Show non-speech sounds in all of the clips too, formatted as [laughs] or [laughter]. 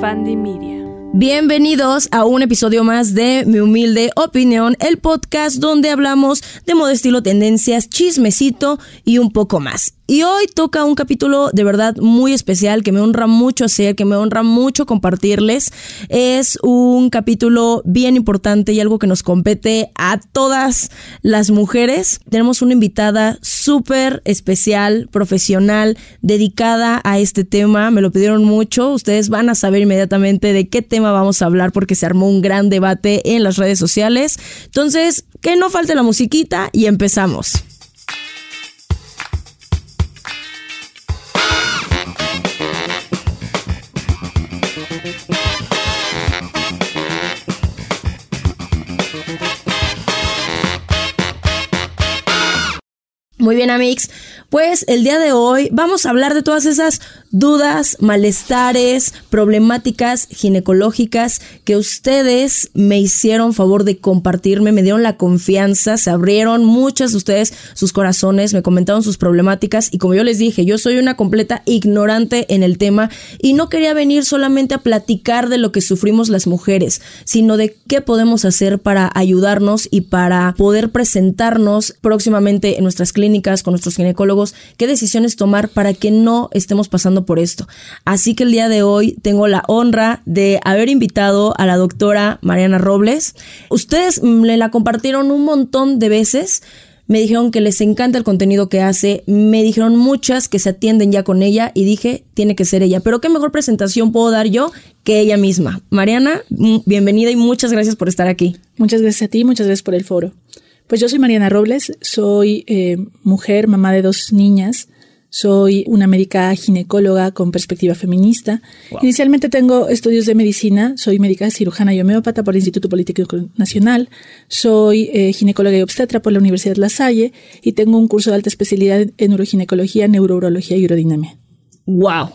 Fandi Media. Bienvenidos a un episodio más de Mi Humilde Opinión, el podcast donde hablamos de modo estilo tendencias, chismecito y un poco más. Y hoy toca un capítulo de verdad muy especial que me honra mucho hacer, que me honra mucho compartirles. Es un capítulo bien importante y algo que nos compete a todas las mujeres. Tenemos una invitada súper especial, profesional, dedicada a este tema. Me lo pidieron mucho. Ustedes van a saber inmediatamente de qué tema vamos a hablar porque se armó un gran debate en las redes sociales. Entonces, que no falte la musiquita y empezamos. Muy bien, Amix. Pues el día de hoy vamos a hablar de todas esas dudas, malestares, problemáticas ginecológicas que ustedes me hicieron favor de compartirme, me dieron la confianza, se abrieron muchas de ustedes sus corazones, me comentaron sus problemáticas y como yo les dije, yo soy una completa ignorante en el tema y no quería venir solamente a platicar de lo que sufrimos las mujeres, sino de qué podemos hacer para ayudarnos y para poder presentarnos próximamente en nuestras clínicas con nuestros ginecólogos qué decisiones tomar para que no estemos pasando por esto. Así que el día de hoy tengo la honra de haber invitado a la doctora Mariana Robles. Ustedes me la compartieron un montón de veces me dijeron que les encanta el contenido que hace, me dijeron muchas que se atienden ya con ella y dije, tiene que ser ella. Pero qué mejor presentación puedo dar yo que ella misma. Mariana, mm, bienvenida y muchas gracias por estar aquí. Muchas gracias a ti, muchas gracias por el foro. Pues yo soy Mariana Robles, soy eh, mujer, mamá de dos niñas, soy una médica ginecóloga con perspectiva feminista. Inicialmente tengo estudios de medicina, soy médica cirujana y homeópata por el Instituto Político Nacional, soy eh, ginecóloga y obstetra por la Universidad La Salle y tengo un curso de alta especialidad en neuroginecología, neurourología y urodinamia. ¡Wow!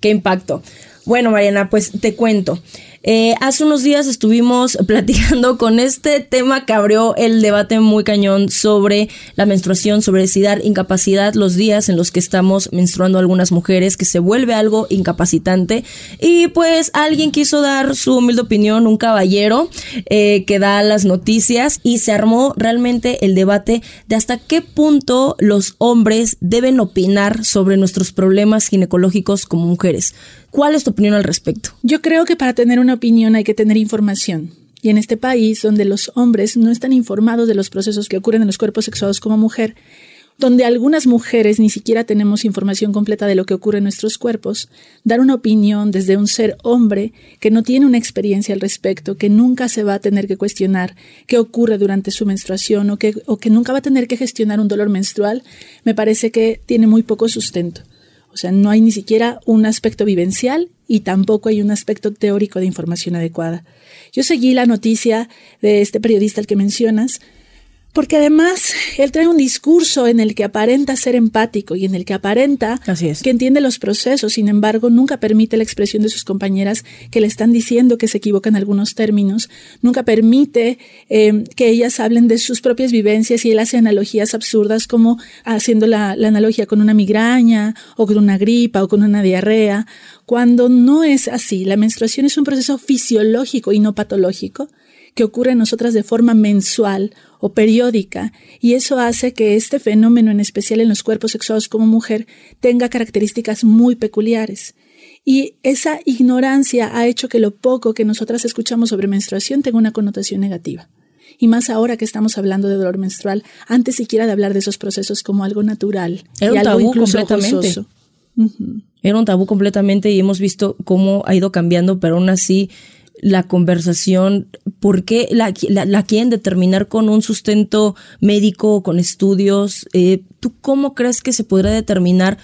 ¡Qué impacto! Bueno, Mariana, pues te cuento. Eh, hace unos días estuvimos [laughs] platicando con este tema que abrió el debate muy cañón sobre la menstruación, sobre si dar incapacidad los días en los que estamos menstruando algunas mujeres, que se vuelve algo incapacitante. Y pues alguien quiso dar su humilde opinión, un caballero eh, que da las noticias y se armó realmente el debate de hasta qué punto los hombres deben opinar sobre nuestros problemas ginecológicos como mujeres. ¿Cuál es tu opinión al respecto? Yo creo que para tener una opinión hay que tener información. Y en este país, donde los hombres no están informados de los procesos que ocurren en los cuerpos sexuados como mujer, donde algunas mujeres ni siquiera tenemos información completa de lo que ocurre en nuestros cuerpos, dar una opinión desde un ser hombre que no tiene una experiencia al respecto, que nunca se va a tener que cuestionar qué ocurre durante su menstruación o que, o que nunca va a tener que gestionar un dolor menstrual, me parece que tiene muy poco sustento. O sea, no hay ni siquiera un aspecto vivencial y tampoco hay un aspecto teórico de información adecuada. Yo seguí la noticia de este periodista al que mencionas, porque además él trae un discurso en el que aparenta ser empático y en el que aparenta que entiende los procesos, sin embargo nunca permite la expresión de sus compañeras que le están diciendo que se equivocan algunos términos, nunca permite eh, que ellas hablen de sus propias vivencias y él hace analogías absurdas como haciendo la, la analogía con una migraña o con una gripa o con una diarrea, cuando no es así. La menstruación es un proceso fisiológico y no patológico que ocurre en nosotras de forma mensual o periódica, y eso hace que este fenómeno, en especial en los cuerpos sexuados como mujer, tenga características muy peculiares. Y esa ignorancia ha hecho que lo poco que nosotras escuchamos sobre menstruación tenga una connotación negativa. Y más ahora que estamos hablando de dolor menstrual, antes siquiera de hablar de esos procesos como algo natural Era y un algo tabú incluso completamente. Era un tabú completamente y hemos visto cómo ha ido cambiando, pero aún así la conversación, ¿por qué la, la- la quieren determinar con un sustento médico, con estudios? Eh, ¿Tú cómo crees que se podrá determinar,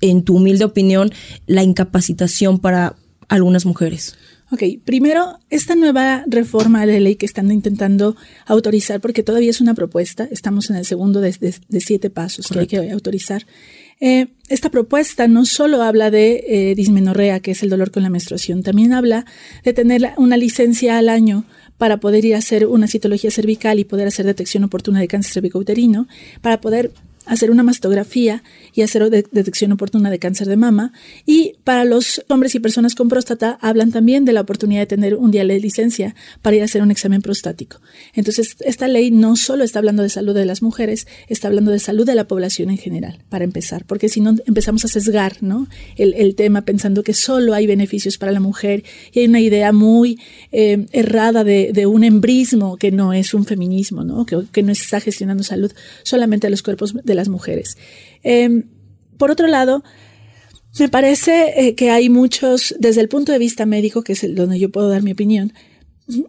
en tu humilde opinión, la incapacitación para algunas mujeres? Ok, primero, esta nueva reforma de ley que están intentando autorizar, porque todavía es una propuesta, estamos en el segundo de, de- de siete pasos que hay que autorizar. Eh, esta propuesta no solo habla de eh, dismenorrea, que es el dolor con la menstruación, también habla de tener una licencia al año para poder ir a hacer una citología cervical y poder hacer detección oportuna de cáncer cervicouterino, para poder hacer una mastografía y hacer detección oportuna de cáncer de mama. Y para los hombres y personas con próstata hablan también de la oportunidad de tener un día de licencia para ir a hacer un examen prostático. Entonces, esta ley no solo está hablando de salud de las mujeres, está hablando de salud de la población en general, para empezar, porque si no empezamos a sesgar ¿no? el, tema pensando que solo hay beneficios para la mujer y hay una idea muy eh, errada de, un embrismo que no es un feminismo, ¿no? Que, que no está gestionando salud solamente a los cuerpos de las mujeres. Em, por otro lado, me parece eh, que hay muchos, desde el punto de vista médico, que es el donde yo puedo dar mi opinión,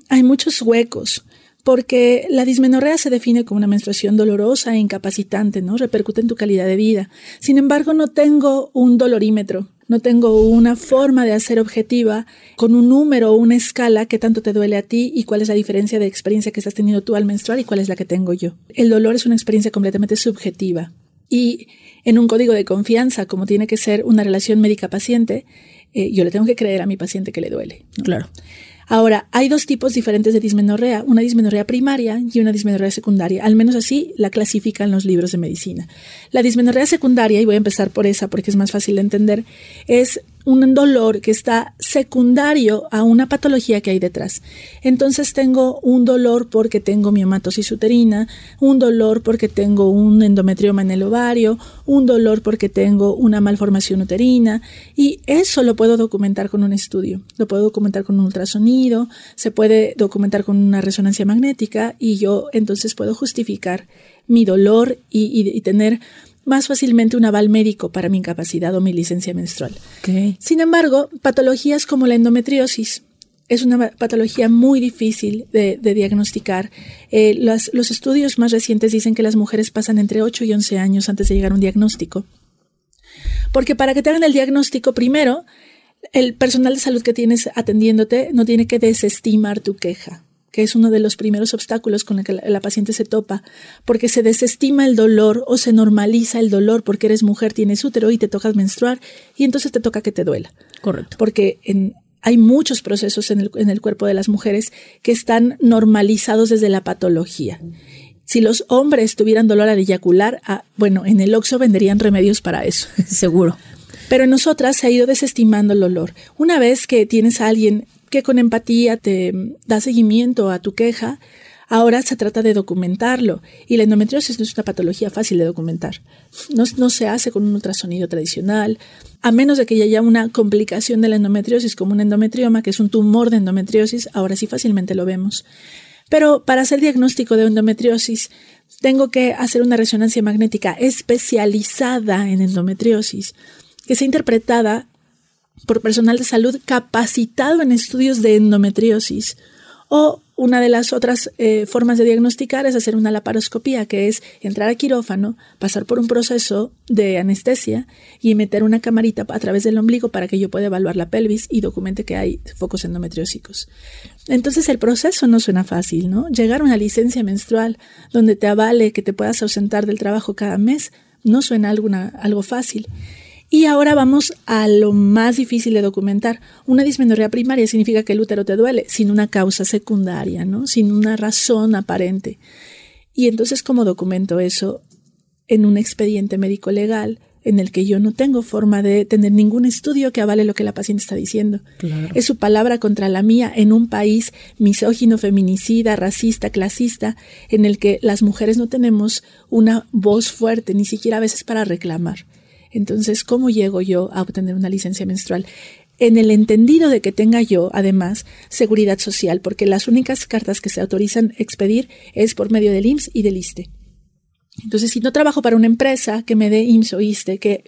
hay muchos huecos, porque la dismenorrea se define como una menstruación dolorosa e incapacitante, ¿no? Repercute en tu calidad de vida. Sin embargo, no tengo un dolorímetro, no tengo una forma de hacer objetiva con un número o una escala que tanto te duele a ti y cuál es la diferencia de experiencia que estás teniendo tú al menstruar y cuál es la que tengo yo. El dolor es una experiencia completamente subjetiva. Y en un código de confianza, como tiene que ser una relación médica-paciente, eh, yo le tengo que creer a mi paciente que le duele. Claro. Ahora, hay dos tipos diferentes de dismenorrea, una dismenorrea primaria y una dismenorrea secundaria. Al menos así la clasifican los libros de medicina. La dismenorrea secundaria, y voy a empezar por esa porque es más fácil de entender, es un dolor que está secundario a una patología que hay detrás. Entonces tengo un dolor porque tengo miomatosis uterina, un dolor porque tengo un endometrioma en el ovario, un dolor porque tengo una malformación uterina y eso lo puedo documentar con un estudio, lo puedo documentar con un ultrasonido, se puede documentar con una resonancia magnética y yo entonces puedo justificar mi dolor y, y tener más fácilmente un aval médico para mi incapacidad o mi licencia menstrual. Sin embargo, patologías como la endometriosis, es una patología muy difícil de, diagnosticar. Eh, los estudios más recientes dicen que las mujeres pasan entre 8 y 11 años antes de llegar a un diagnóstico. Porque para que te hagan el diagnóstico, primero, el personal de salud que tienes atendiéndote no tiene que desestimar tu queja que es uno de los primeros obstáculos con el que la, paciente se topa, porque se desestima el dolor o se normaliza el dolor porque eres mujer, tienes útero y te tocas menstruar y entonces te toca que te duela. Correcto. Porque hay muchos procesos en el, cuerpo de las mujeres que están normalizados desde la patología. Si los hombres tuvieran dolor al eyacular, ah, bueno, en el OXO venderían remedios para eso. [laughs] Seguro. Pero en nosotras se ha ido desestimando el dolor. Una vez que tienes a alguien que con empatía te da seguimiento a tu queja, ahora se trata de documentarlo. Y la endometriosis no es una patología fácil de documentar. No, se hace con un ultrasonido tradicional, a menos de que haya una complicación de la endometriosis como un endometrioma, que es un tumor de endometriosis, ahora sí fácilmente lo vemos. Pero para hacer diagnóstico de endometriosis, tengo que hacer una resonancia magnética especializada en endometriosis, que sea interpretada por personal de salud capacitado en estudios de endometriosis. O una de las otras eh, formas de diagnosticar es hacer una laparoscopía, que es entrar a quirófano, pasar por un proceso de anestesia y meter una camarita a través del ombligo para que yo pueda evaluar la pelvis y documente que hay focos endometriósicos. Entonces el proceso no suena fácil, ¿no? Llegar a una licencia menstrual donde te avale que te puedas ausentar del trabajo cada mes no suena algo fácil. Y ahora vamos a lo más difícil de documentar. Una dismenorrea primaria significa que el útero te duele sin una causa secundaria, ¿no? Sin una razón aparente. Y entonces, ¿cómo documento eso en un expediente médico legal en el que yo no tengo forma de tener ningún estudio que avale lo que la paciente está diciendo? Es su palabra contra la mía en un país misógino, feminicida, racista, clasista, en el que las mujeres no tenemos una voz fuerte, ni siquiera a veces para reclamar. Entonces, ¿cómo llego yo a obtener una licencia menstrual? En el entendido de que tenga yo, además, seguridad social, porque las únicas cartas que se autorizan expedir es por medio del IMSS y del ISTE. Entonces, si no trabajo para una empresa que me dé IMSS o ISTE, que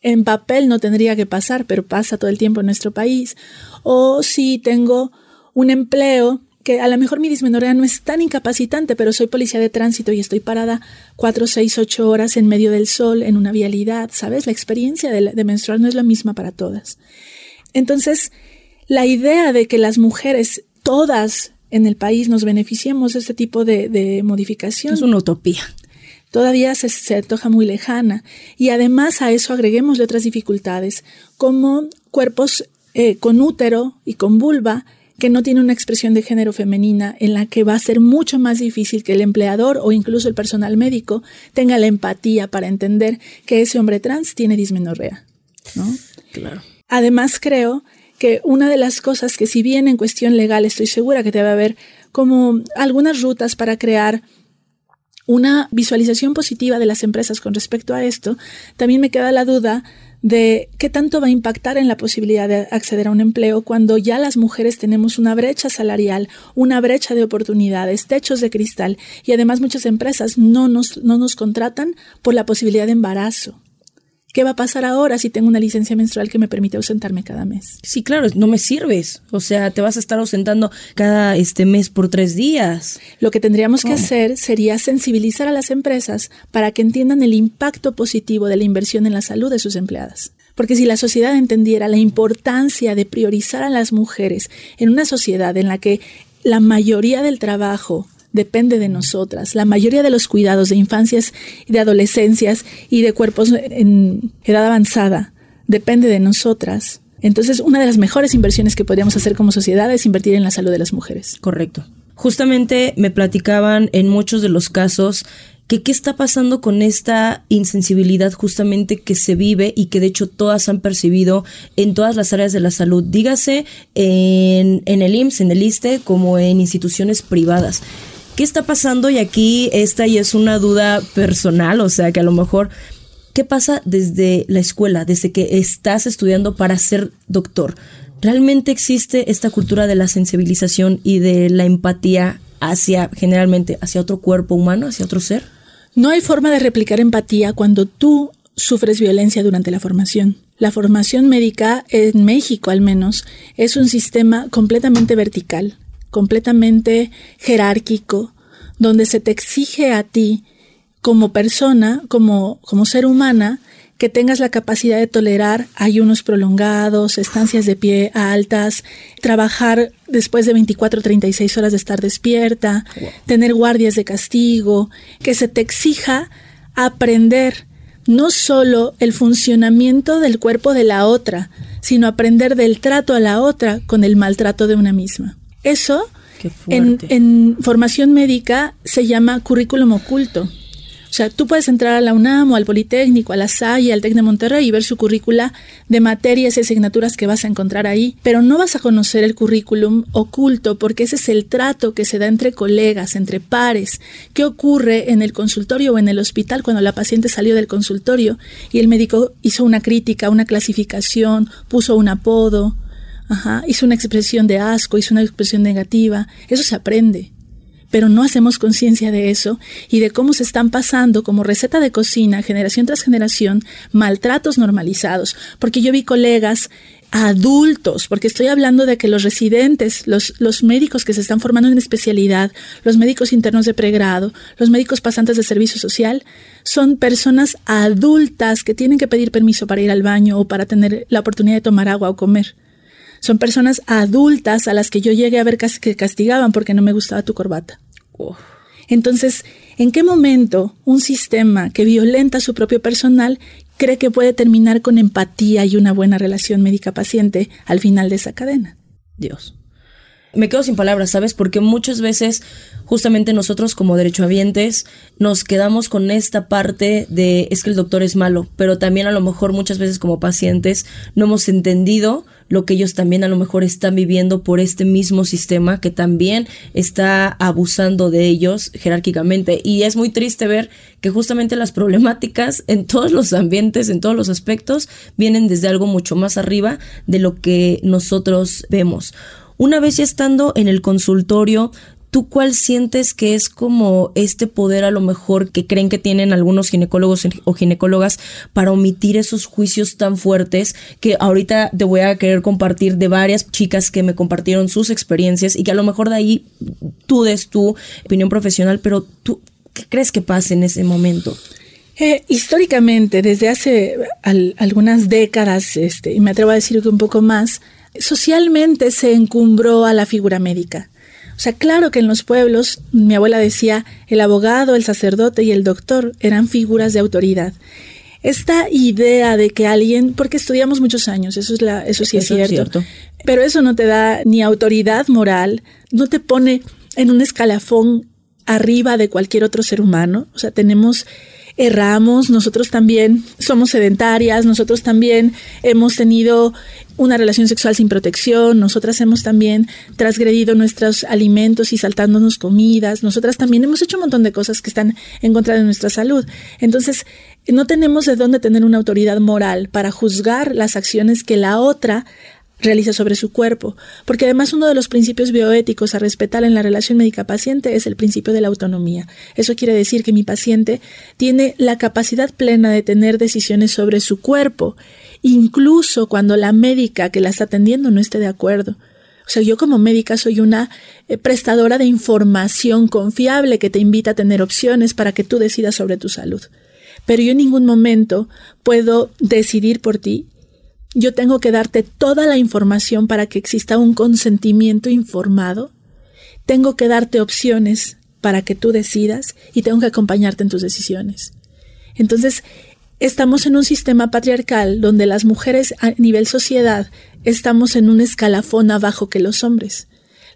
en papel no tendría que pasar, pero pasa todo el tiempo en nuestro país, o si tengo un empleo que a lo mejor mi dismenorrea no es tan incapacitante, pero soy policía de tránsito y estoy parada cuatro, seis, ocho horas en medio del sol, en una vialidad, ¿sabes? La experiencia de, menstruar no es la misma para todas. Entonces, la idea de que las mujeres, todas en el país, nos beneficiemos de este tipo de, modificación. Es una utopía. Todavía se, se antoja muy lejana. Y además a eso agreguemos otras dificultades, como cuerpos eh, con útero y con vulva que no tiene una expresión de género femenina en la que va a ser mucho más difícil que el empleador o incluso el personal médico tenga la empatía para entender que ese hombre trans tiene dismenorrea. ¿no? Claro. Además, creo que una de las cosas que si bien en cuestión legal estoy segura que debe haber como algunas rutas para crear una visualización positiva de las empresas con respecto a esto, también me queda la duda de qué tanto va a impactar en la posibilidad de acceder a un empleo cuando ya las mujeres tenemos una brecha salarial, una brecha de oportunidades, techos de cristal y además muchas empresas no nos, no nos contratan por la posibilidad de embarazo. ¿Qué va a pasar ahora si tengo una licencia menstrual que me permite ausentarme cada mes? Sí, claro, no me sirves. O sea, te vas a estar ausentando cada este mes por tres días. Lo que tendríamos que hacer sería sensibilizar a las empresas para que entiendan el impacto positivo de la inversión en la salud de sus empleadas. Porque si la sociedad entendiera la importancia de priorizar a las mujeres en una sociedad en la que la mayoría del trabajo depende de nosotras. La mayoría de los cuidados de infancias y de adolescencias y de cuerpos en edad avanzada depende de nosotras. Entonces, una de las mejores inversiones que podríamos hacer como sociedad es invertir en la salud de las mujeres. Correcto. Justamente me platicaban en muchos de los casos que qué está pasando con esta insensibilidad justamente que se vive y que de hecho todas han percibido en todas las áreas de la salud, dígase en, en el IMSS, en el ISTE, como en instituciones privadas. ¿Qué está pasando? Y aquí esta y es una duda personal, o sea que a lo mejor, ¿qué pasa desde la escuela, desde que estás estudiando para ser doctor? ¿Realmente existe esta cultura de la sensibilización y de la empatía hacia, generalmente, hacia otro cuerpo humano, hacia otro ser? No hay forma de replicar empatía cuando tú sufres violencia durante la formación. La formación médica, en México al menos, es un sistema completamente vertical completamente jerárquico, donde se te exige a ti como persona, como, como ser humana, que tengas la capacidad de tolerar ayunos prolongados, estancias de pie altas, trabajar después de 24 o 36 horas de estar despierta, tener guardias de castigo, que se te exija aprender no solo el funcionamiento del cuerpo de la otra, sino aprender del trato a la otra con el maltrato de una misma. Eso en, formación médica se llama currículum oculto. O sea, tú puedes entrar a la UNAM o al Politécnico, a la SAI, al TEC de Monterrey y ver su currícula de materias y asignaturas que vas a encontrar ahí, pero no vas a conocer el currículum oculto porque ese es el trato que se da entre colegas, entre pares. ¿Qué ocurre en el consultorio o en el hospital cuando la paciente salió del consultorio y el médico hizo una crítica, una clasificación, puso un apodo? Ajá, hizo una expresión de asco, hizo una expresión negativa. Eso se aprende. Pero no hacemos conciencia de eso y de cómo se están pasando como receta de cocina, generación tras generación, maltratos normalizados. Porque yo vi colegas adultos, porque estoy hablando de que los residentes, los, los, médicos que se están formando en especialidad, los médicos internos de pregrado, los médicos pasantes de servicio social, son personas adultas que tienen que pedir permiso para ir al baño o para tener la oportunidad de tomar agua o comer. Son personas adultas a las que yo llegué a ver casi que castigaban porque no me gustaba tu corbata. Entonces, ¿en qué momento un sistema que violenta a su propio personal cree que puede terminar con empatía y una buena relación médica-paciente al final de esa cadena? Dios. Me quedo sin palabras, ¿sabes? Porque muchas veces justamente nosotros como derechohabientes nos quedamos con esta parte de es que el doctor es malo, pero también a lo mejor muchas veces como pacientes no hemos entendido lo que ellos también a lo mejor están viviendo por este mismo sistema que también está abusando de ellos jerárquicamente. Y es muy triste ver que justamente las problemáticas en todos los ambientes, en todos los aspectos, vienen desde algo mucho más arriba de lo que nosotros vemos. Una vez ya estando en el consultorio, ¿Tú cuál sientes que es como este poder a lo mejor que creen que tienen algunos ginecólogos o ginecólogas para omitir esos juicios tan fuertes que ahorita te voy a querer compartir de varias chicas que me compartieron sus experiencias y que a lo mejor de ahí tú des tu opinión profesional, pero tú, ¿qué crees que pasa en ese momento? Eh, históricamente, desde hace algunas décadas, este, y me atrevo a decir que un poco más, socialmente se encumbró a la figura médica. O sea, claro que en los pueblos, mi abuela decía, el abogado, el sacerdote y el doctor eran figuras de autoridad. esta idea de que alguien, porque estudiamos muchos años, eso es la, eso sí es, cierto, pero eso no te da ni autoridad moral, no te pone en un escalafón arriba de cualquier otro ser humano. O sea, tenemos erramos, nosotros también somos sedentarias, nosotros también hemos tenido una relación sexual sin protección, nosotras hemos también transgredido nuestros alimentos y saltándonos comidas, nosotras también hemos hecho un montón de cosas que están en contra de nuestra salud. Entonces, no tenemos de dónde tener una autoridad moral para juzgar las acciones que la otra realiza sobre su cuerpo, porque además uno de los principios bioéticos a respetar en la relación médica-paciente es el principio de la autonomía. Eso quiere decir que mi paciente tiene la capacidad plena de tener decisiones sobre su cuerpo, incluso cuando la médica que la está atendiendo no esté de acuerdo. O sea, yo como médica soy una eh, prestadora de información confiable que te invita a tener opciones para que tú decidas sobre tu salud. Pero yo en ningún momento puedo decidir por ti yo tengo que darte toda la información para que exista un consentimiento informado. Tengo que darte opciones para que tú decidas y tengo que acompañarte en tus decisiones. Entonces, estamos en un sistema patriarcal donde las mujeres a nivel sociedad estamos en un escalafón abajo que los hombres.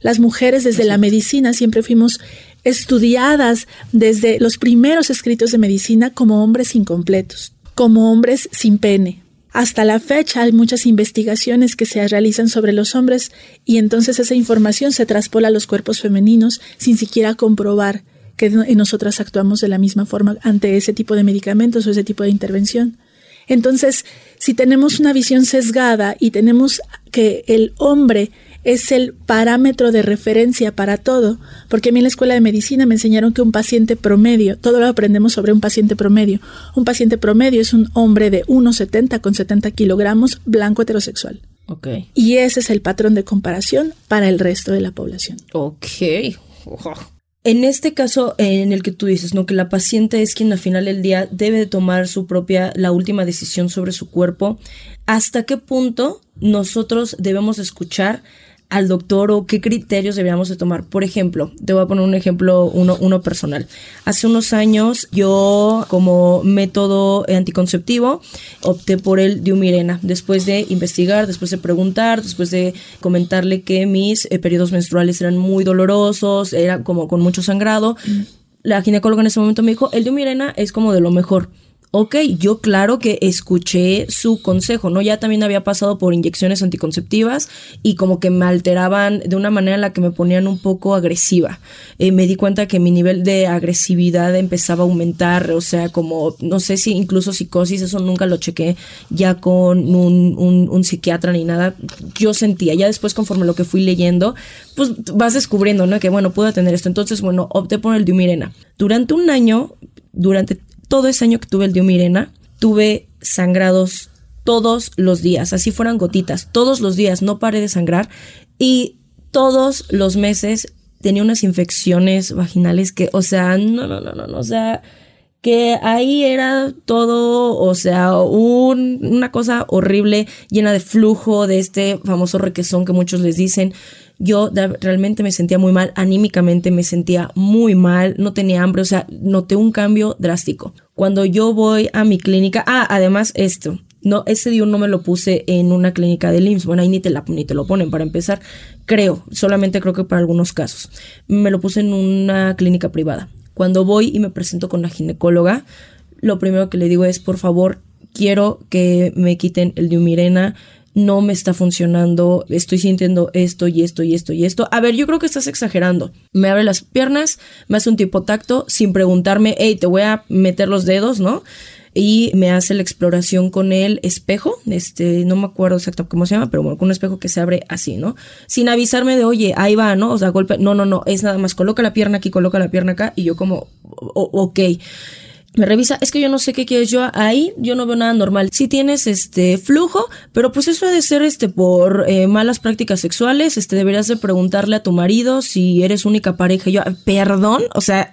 Las mujeres desde la medicina siempre fuimos estudiadas desde los primeros escritos de medicina como hombres incompletos, como hombres sin pene, hasta la fecha hay muchas investigaciones que se realizan sobre los hombres y entonces esa información se traspola a los cuerpos femeninos sin siquiera comprobar que nosotras actuamos de la misma forma ante ese tipo de medicamentos o ese tipo de intervención. Entonces, si tenemos una visión sesgada y tenemos que el hombre es el parámetro de referencia para todo, porque a mí en la escuela de medicina me enseñaron que un paciente promedio, todo lo aprendemos sobre un paciente promedio, un paciente promedio es un hombre de 1,70 con 70 kilogramos, blanco heterosexual. Okay. Y ese es el patrón de comparación para el resto de la población. Ok. [laughs] En este caso en el que tú dices, ¿no? Que la paciente es quien al final del día debe de tomar su propia, la última decisión sobre su cuerpo. ¿Hasta qué punto nosotros debemos escuchar al doctor o qué criterios deberíamos de tomar. Por ejemplo, te voy a poner un ejemplo, uno, uno personal. Hace unos años yo como método anticonceptivo opté por el diumirena, después de investigar, después de preguntar, después de comentarle que mis eh, periodos menstruales eran muy dolorosos, era como con mucho sangrado. Mm. La ginecóloga en ese momento me dijo, el diumirena es como de lo mejor ok, yo claro que escuché su consejo, ¿no? Ya también había pasado por inyecciones anticonceptivas y como que me alteraban de una manera en la que me ponían un poco agresiva. Eh, me di cuenta que mi nivel de agresividad empezaba a aumentar, o sea, como, no sé si incluso psicosis, eso nunca lo chequé ya con un, un, psiquiatra ni nada. Yo sentía, ya después conforme lo que fui leyendo, pues vas descubriendo, ¿no? Que bueno, puedo tener esto. Entonces, bueno, opté por el Diumirena. Durante un año, durante todo ese año que tuve el Diomirena, tuve sangrados todos los días, así fueran gotitas, todos los días, no paré de sangrar y todos los meses tenía unas infecciones vaginales que, o sea, no, no, no, no, o sea, que ahí era todo, o sea, una cosa horrible, llena de flujo de este famoso requesón que muchos les dicen yo realmente me sentía muy mal, anímicamente me sentía muy mal, no tenía hambre, o sea, noté un cambio drástico. Cuando yo voy a mi clínica, ah, además esto, no, ese día no me lo puse en una clínica de IMSS, bueno, ahí ni te, la, ni te lo ponen para empezar, creo, solamente creo que para algunos casos. Me lo puse en una clínica privada. Cuando voy y me presento con la ginecóloga, lo primero que le digo es, por favor, quiero que me quiten el diumirena, no me está funcionando, estoy sintiendo esto y esto y esto y esto. A ver, yo creo que estás exagerando. Me abre las piernas, me hace un tipo tacto sin preguntarme, hey, te voy a meter los dedos, ¿no? y me hace la exploración con el espejo, este, no me acuerdo exacto cómo se llama, pero bueno, con un espejo que se abre así, ¿no? Sin avisarme de, oye, ahí va, ¿no? O sea, golpe, no, no, no, es nada más, coloca la pierna aquí, coloca la pierna acá, y yo como, ok me revisa, es que yo no sé qué quieres yo ahí, yo no veo nada normal. Si tienes este flujo, pero pues eso ha de ser este por eh, malas prácticas sexuales, este deberías de preguntarle a tu marido si eres única pareja. Yo, perdón, o sea,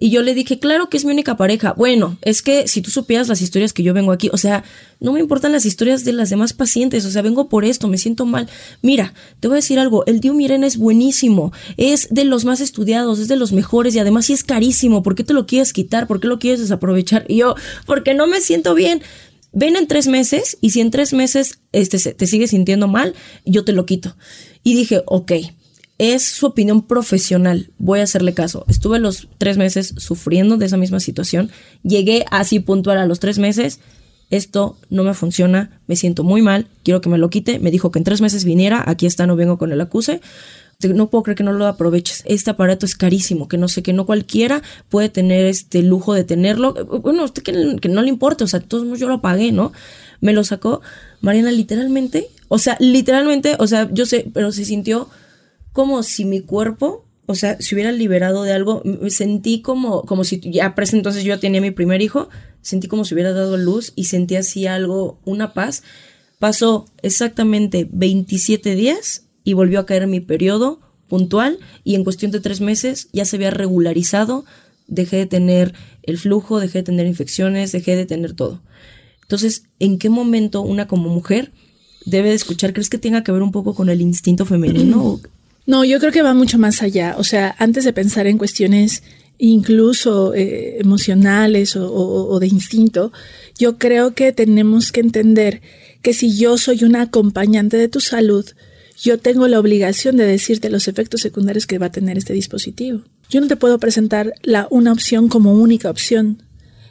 Y yo le dije, claro que es mi única pareja. Bueno, es que si tú supieras las historias que yo vengo aquí, o sea, no me importan las historias de las demás pacientes, o sea, vengo por esto, me siento mal. Mira, te voy a decir algo, el Dio Mirena es buenísimo, es de los más estudiados, es de los mejores y además sí es carísimo. ¿Por qué te lo quieres quitar? ¿Por qué lo quieres desaprovechar? Y yo, porque no me siento bien. Ven en tres meses y si en tres meses este, te sigues sintiendo mal, yo te lo quito. Y dije, ok, es su opinión profesional. Voy a hacerle caso. Estuve los tres meses sufriendo de esa misma situación. Llegué así puntual a los tres meses. Esto no me funciona, me siento muy mal, quiero que me lo quite. Me dijo que en tres meses viniera, aquí está, no vengo con el acuse. No puedo creer que no lo aproveches. Este aparato es carísimo, que no sé, que no cualquiera puede tener este lujo de tenerlo. Bueno, usted que, no le importa, o sea, todos yo lo pagué, ¿no? Me lo sacó Mariana literalmente, o sea, literalmente, o sea, yo sé, pero se sintió como si mi cuerpo, o sea, se hubiera liberado de algo. Me sentí como, como si ya para entonces yo ya tenía mi primer hijo, sentí como si hubiera dado luz y sentí así algo, una paz. Pasó exactamente 27 días y volvió a caer mi periodo puntual y en cuestión de tres meses ya se había regularizado, dejé de tener el flujo, dejé de tener infecciones, dejé de tener todo. Entonces, ¿en qué momento una como mujer debe de escuchar? ¿Crees que tenga que ver un poco con el instinto femenino? [clears throat] No, yo creo que va mucho más allá. O sea, antes de pensar en cuestiones incluso eh, emocionales o, de instinto, yo creo que tenemos que entender que si yo soy una acompañante de tu salud, yo tengo la obligación de decirte los efectos secundarios que va a tener este dispositivo. Yo no te puedo presentar la, una opción como única opción.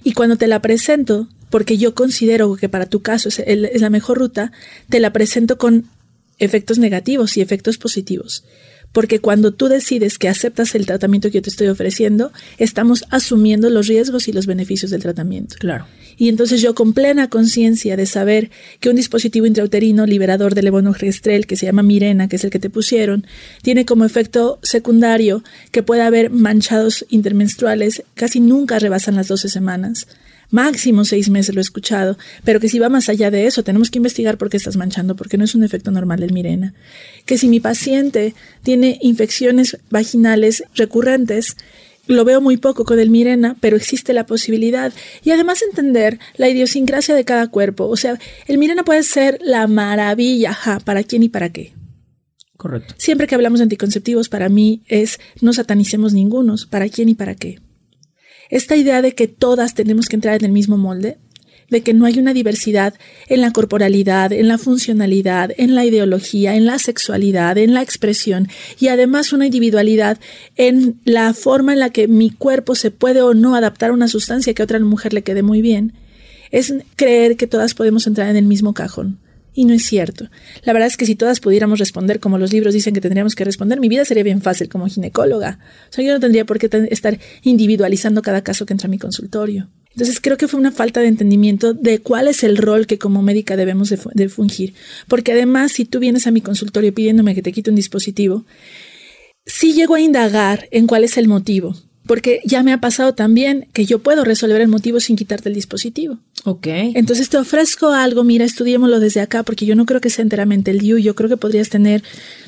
Y cuando te la presento, porque yo considero que para tu caso es, es la mejor ruta, te la presento con efectos negativos y efectos positivos. Porque cuando tú decides que aceptas el tratamiento que yo te estoy ofreciendo, estamos asumiendo los riesgos y los beneficios del tratamiento. Claro. Y entonces yo con plena conciencia de saber que un dispositivo intrauterino liberador de levonorgestrel que se llama Mirena, que es el que te pusieron, tiene como efecto secundario que puede haber manchados intermenstruales, casi nunca rebasan las 12 semanas máximo seis meses lo he escuchado, pero que si va más allá de eso, tenemos que investigar por qué estás manchando, porque no es un efecto normal del Mirena. Que si mi paciente tiene infecciones vaginales recurrentes, lo veo muy poco con el Mirena, pero existe la posibilidad. Y además entender la idiosincrasia de cada cuerpo. O sea, el Mirena puede ser la maravilla, para quién y para qué. Correcto. Siempre que hablamos de anticonceptivos, para mí es no satanicemos ningunos, para quién y para qué. Esta idea de que todas tenemos que entrar en el mismo molde, de que no hay una diversidad en la corporalidad, en la funcionalidad, en la ideología, en la sexualidad, en la expresión y además una individualidad en la forma en la que mi cuerpo se puede o no adaptar a una sustancia que a otra mujer le quede muy bien, es creer que todas podemos entrar en el mismo cajón. Y no es cierto. La verdad es que si todas pudiéramos responder como los libros dicen que tendríamos que responder, mi vida sería bien fácil como ginecóloga. O sea, yo no tendría por qué estar individualizando cada caso que entra a mi consultorio. Entonces creo que fue una falta de entendimiento de cuál es el rol que como médica debemos de, fungir. Porque además, si tú vienes a mi consultorio pidiéndome que te quite un dispositivo, sí llego a indagar en cuál es el motivo. Porque ya me ha pasado también que yo puedo resolver el motivo sin quitarte el dispositivo. Ok. Entonces te ofrezco algo, mira, estudiémoslo desde acá, porque yo no creo que sea enteramente el DIU, yo creo que podrías tener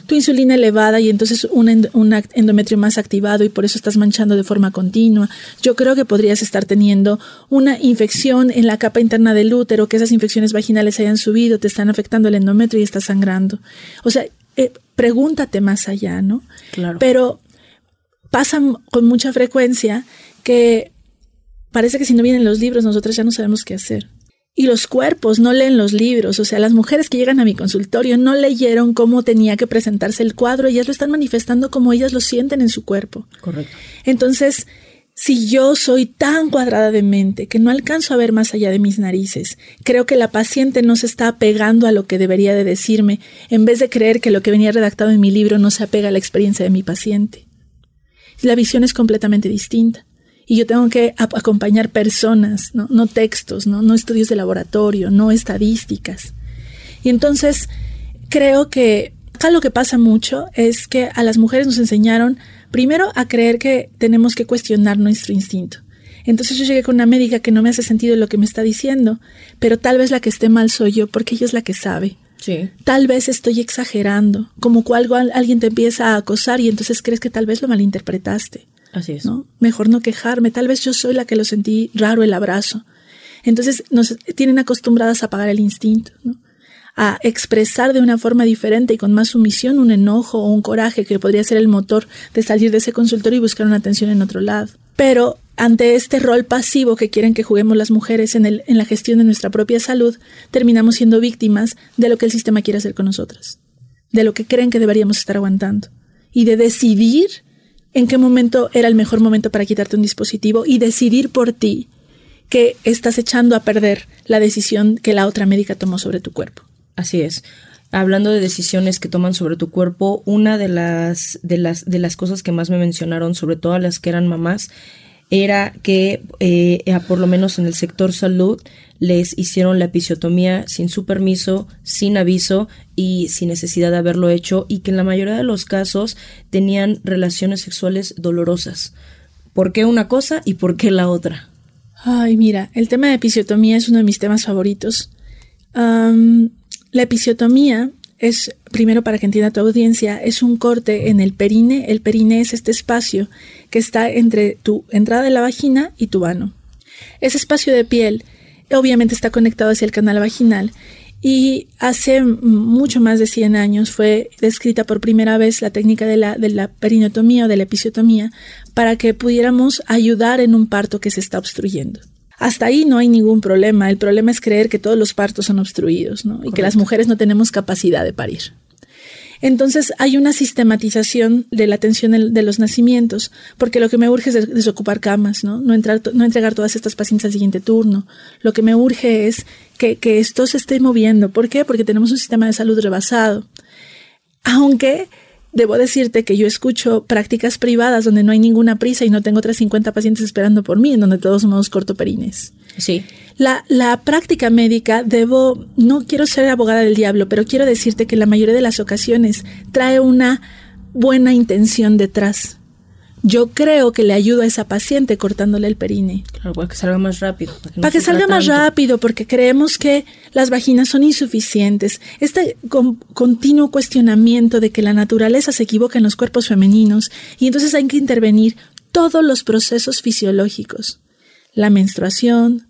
tu insulina elevada y entonces un, endometrio más activado y por eso estás manchando de forma continua. Yo creo que podrías estar teniendo una infección en la capa interna del útero, que esas infecciones vaginales hayan subido, te están afectando el endometrio y estás sangrando. O sea, eh, pregúntate más allá, ¿no? Claro. Pero pasa con mucha frecuencia que parece que si no vienen los libros nosotros ya no sabemos qué hacer. Y los cuerpos no leen los libros, o sea, las mujeres que llegan a mi consultorio no leyeron cómo tenía que presentarse el cuadro, ellas lo están manifestando como ellas lo sienten en su cuerpo. Correcto. Entonces, si yo soy tan cuadrada de mente que no alcanzo a ver más allá de mis narices, creo que la paciente no se está apegando a lo que debería de decirme, en vez de creer que lo que venía redactado en mi libro no se apega a la experiencia de mi paciente la visión es completamente distinta. Y yo tengo que acompañar personas, no, textos, ¿no? estudios de laboratorio, no estadísticas. Y entonces creo que acá lo que pasa mucho es que a las mujeres nos enseñaron primero a creer que tenemos que cuestionar nuestro instinto. Entonces yo llegué con una médica que no me hace sentido lo que me está diciendo, pero tal vez la que esté mal soy yo porque ella es la que sabe. Tal vez estoy exagerando, como cuando alguien te empieza a acosar y entonces crees que tal vez lo malinterpretaste. Así es. ¿no? Mejor no quejarme. Tal vez yo soy la que lo sentí raro el abrazo. Entonces nos tienen acostumbradas a apagar el instinto, ¿no? a expresar de una forma diferente y con más sumisión un enojo o un coraje que podría ser el motor de salir de ese consultorio y buscar una atención en otro lado. Pero ante este rol pasivo que quieren que juguemos las mujeres en, el, en la gestión de nuestra propia salud, terminamos siendo víctimas de lo que el sistema quiere hacer con nosotras, de lo que creen que deberíamos estar aguantando y de decidir en qué momento era el mejor momento para quitarte un dispositivo y decidir por ti que estás echando a perder la decisión que la otra médica tomó sobre tu cuerpo. Así es. Hablando de decisiones que toman sobre tu cuerpo, una de las, de las, de las cosas que más me mencionaron, sobre todo las que eran mamás, era que eh, por lo menos en el sector salud les hicieron la episiotomía sin su permiso, sin aviso y sin necesidad de haberlo hecho y que en la mayoría de los casos tenían relaciones sexuales dolorosas. ¿Por qué una cosa y por qué la otra? Ay, mira, el tema de episiotomía es uno de mis temas favoritos. La episiotomía es, primero para que entienda tu audiencia, es un corte en el perine. El perine es este espacio que está entre tu entrada de la vagina y tu vano. Ese espacio de piel obviamente está conectado hacia el canal vaginal y hace mucho más de 100 años fue descrita por primera vez la técnica de la, de la perinotomía o de la episiotomía para que pudiéramos ayudar en un parto que se está obstruyendo. Hasta ahí no hay ningún problema. El problema es creer que todos los partos son obstruidos ¿no? y que las mujeres no tenemos capacidad de parir. Entonces hay una sistematización de la atención de los nacimientos, porque lo que me urge es desocupar camas, ¿no? No, entrar, no entregar todas estas pacientes al siguiente turno. Lo que me urge es que, que esto se esté moviendo. ¿Por qué? Porque tenemos un sistema de salud rebasado. Aunque Debo decirte que yo escucho prácticas privadas donde no hay ninguna prisa y no tengo otras 50 pacientes esperando por mí, en donde todos somos cortoperines. Sí. La, la práctica médica, debo, no quiero ser abogada del diablo, pero quiero decirte que la mayoría de las ocasiones trae una buena intención detrás yo creo que le ayudo a esa paciente cortándole el perine. Claro, para que salga más rápido. Para que, salga más rápido, porque creemos que las vaginas son insuficientes. Este continuo cuestionamiento de que la naturaleza se equivoca en los cuerpos femeninos y entonces hay que intervenir todos los procesos fisiológicos. La menstruación,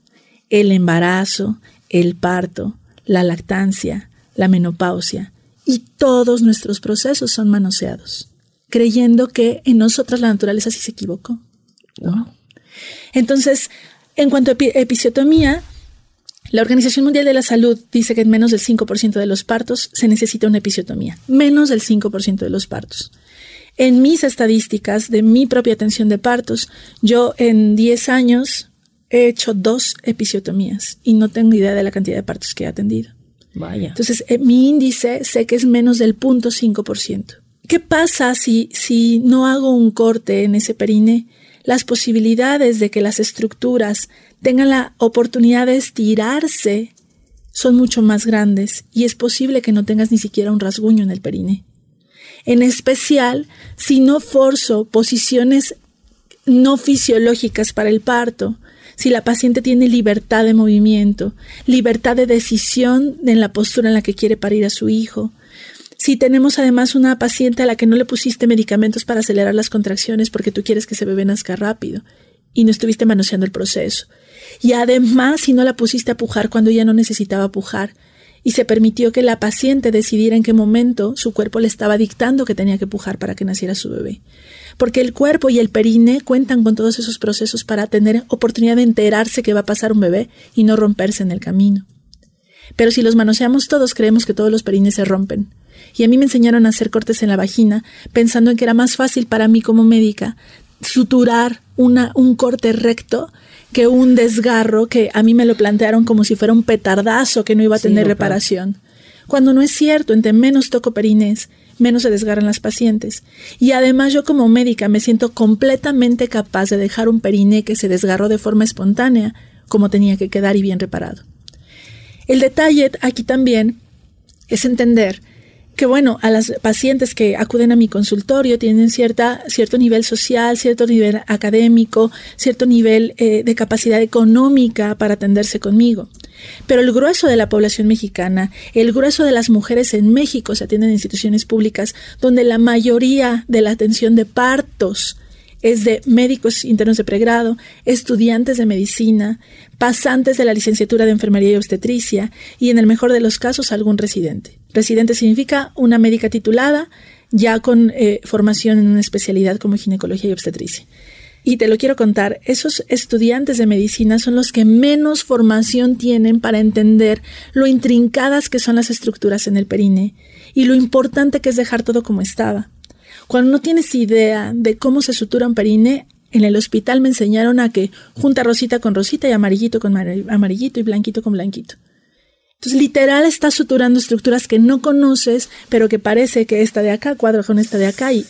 el embarazo, el parto, la lactancia, la menopausia y todos nuestros procesos son manoseados creyendo que en nosotras la naturaleza sí se equivocó. Entonces, en cuanto a episiotomía, la Organización Mundial de la Salud dice que en menos del 5% de los partos se necesita una episiotomía. Menos del 5% de los partos. En mis estadísticas de mi propia atención de partos, yo en 10 años he hecho dos episiotomías y no tengo idea de la cantidad de partos que he atendido. Vaya. Entonces, eh, mi índice sé que es menos del 0.5%. ¿Qué pasa si, si no hago un corte en ese perine? Las posibilidades de que las estructuras tengan la oportunidad de estirarse son mucho más grandes y es posible que no tengas ni siquiera un rasguño en el perine. En especial si no forzo posiciones no fisiológicas para el parto, si la paciente tiene libertad de movimiento, libertad de decisión en la postura en la que quiere parir a su hijo, si tenemos además una paciente a la que no le pusiste medicamentos para acelerar las contracciones porque tú quieres que ese bebé nazca rápido y no estuviste manoseando el proceso. Y además si no la pusiste a pujar cuando ella no necesitaba pujar y se permitió que la paciente decidiera en qué momento su cuerpo le estaba dictando que tenía que pujar para que naciera su bebé. Porque el cuerpo y el perine cuentan con todos esos procesos para tener oportunidad de enterarse que va a pasar un bebé y no romperse en el camino. Pero si los manoseamos todos, creemos que todos los perines se rompen y a mí me enseñaron a hacer cortes en la vagina, pensando en que era más fácil para mí como médica suturar una, un corte recto que un desgarro que a mí me lo plantearon como si fuera un petardazo que no iba a tener reparación. Cuando no es cierto, entre menos toco perines, menos se desgarran las pacientes. Y además yo como médica me siento completamente capaz de dejar un periné que se desgarró de forma espontánea, como tenía que quedar y bien reparado. El detalle aquí también es entender que bueno, a las pacientes que acuden a mi consultorio tienen cierta, cierto nivel social, cierto nivel académico, cierto nivel eh, de capacidad económica para atenderse conmigo. Pero el grueso de la población mexicana, el grueso de las mujeres en México se atienden en instituciones públicas donde la mayoría de la atención de partos es de médicos internos de pregrado, estudiantes de medicina, pasantes de la licenciatura de enfermería y obstetricia y en el mejor de los casos algún residente. Residente significa una médica titulada ya con eh, formación en una especialidad como ginecología y obstetricia. Y te lo quiero contar, esos estudiantes de medicina son los que menos formación tienen para entender lo intrincadas que son las estructuras en el perine y lo importante que es dejar todo como estaba. Cuando no tienes idea de cómo se sutura un perine, en el hospital me enseñaron a que junta rosita con rosita y amarillito con amarillito y blanquito con blanquito. Entonces, literal, estás suturando estructuras que no conoces, pero que parece que esta de acá cuadra con esta de acá y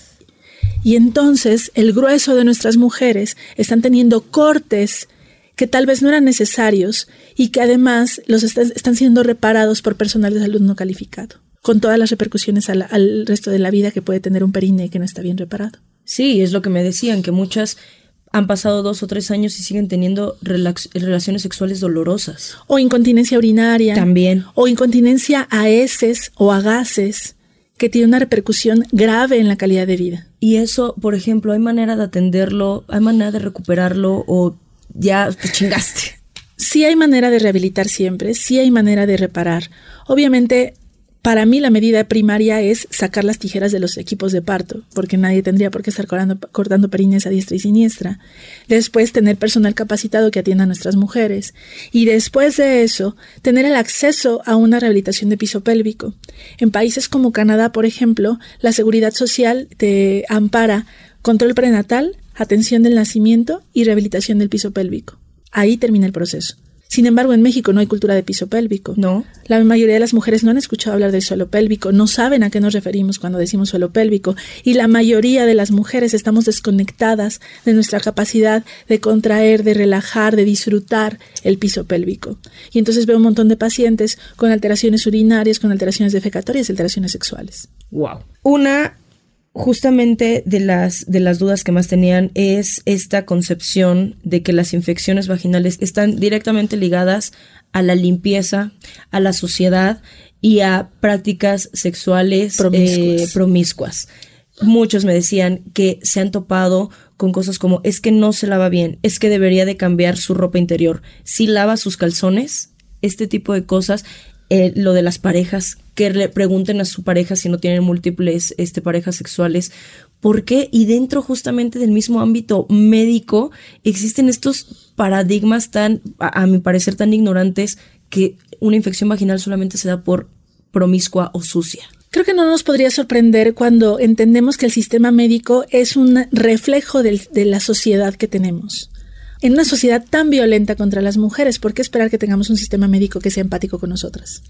y entonces el grueso de nuestras mujeres están teniendo cortes que tal vez no eran necesarios y que además los están siendo reparados por personal de salud no calificado, con todas las repercusiones al, al resto de la vida que puede tener un perine que no está bien reparado. Sí, es lo que me decían, que muchas han pasado dos o tres años y siguen teniendo relaciones sexuales dolorosas. O incontinencia urinaria. También. O incontinencia a heces o a gases que tiene una repercusión grave en la calidad de vida. Y eso, por ejemplo, ¿hay manera de atenderlo? ¿Hay manera de recuperarlo o ya te chingaste? Sí hay manera de rehabilitar siempre, sí hay manera de reparar. Obviamente para mí la medida primaria es sacar las tijeras de los equipos de parto, porque nadie tendría por qué estar cortando, cortando a diestra y siniestra. Después tener personal capacitado que atienda a nuestras mujeres. Y después de eso, tener el acceso a una rehabilitación de piso pélvico. En países como Canadá, por ejemplo, la seguridad social te ampara control prenatal, atención del nacimiento y rehabilitación del piso pélvico. Ahí termina el proceso. Sin embargo, en México no hay cultura de piso pélvico. No. La mayoría de las mujeres no han escuchado hablar del suelo pélvico, no saben a qué nos referimos cuando decimos suelo pélvico, y la mayoría de las mujeres estamos desconectadas de nuestra capacidad de contraer, de relajar, de disfrutar el piso pélvico. Y entonces veo un montón de pacientes con alteraciones urinarias, con alteraciones defecatorias, alteraciones sexuales. Wow. Una justamente de las, de las dudas que más tenían es esta concepción de que las infecciones vaginales están directamente ligadas a la limpieza, a la suciedad y a prácticas sexuales eh, promiscuas. Muchos me decían que se han topado con cosas como es que no se lava bien, es que debería de cambiar su ropa interior, si lava sus calzones, este tipo de cosas eh, lo de las parejas, que le pregunten a su pareja si no tienen múltiples este, parejas sexuales. ¿Por qué? Y dentro justamente del mismo ámbito médico existen estos paradigmas tan, a, mi parecer, tan ignorantes que una infección vaginal solamente se da por promiscua o sucia. Creo que no nos podría sorprender cuando entendemos que el sistema médico es un reflejo de la sociedad que tenemos. En una sociedad tan violenta contra las mujeres, ¿por qué esperar que tengamos un sistema médico que sea empático con nosotras?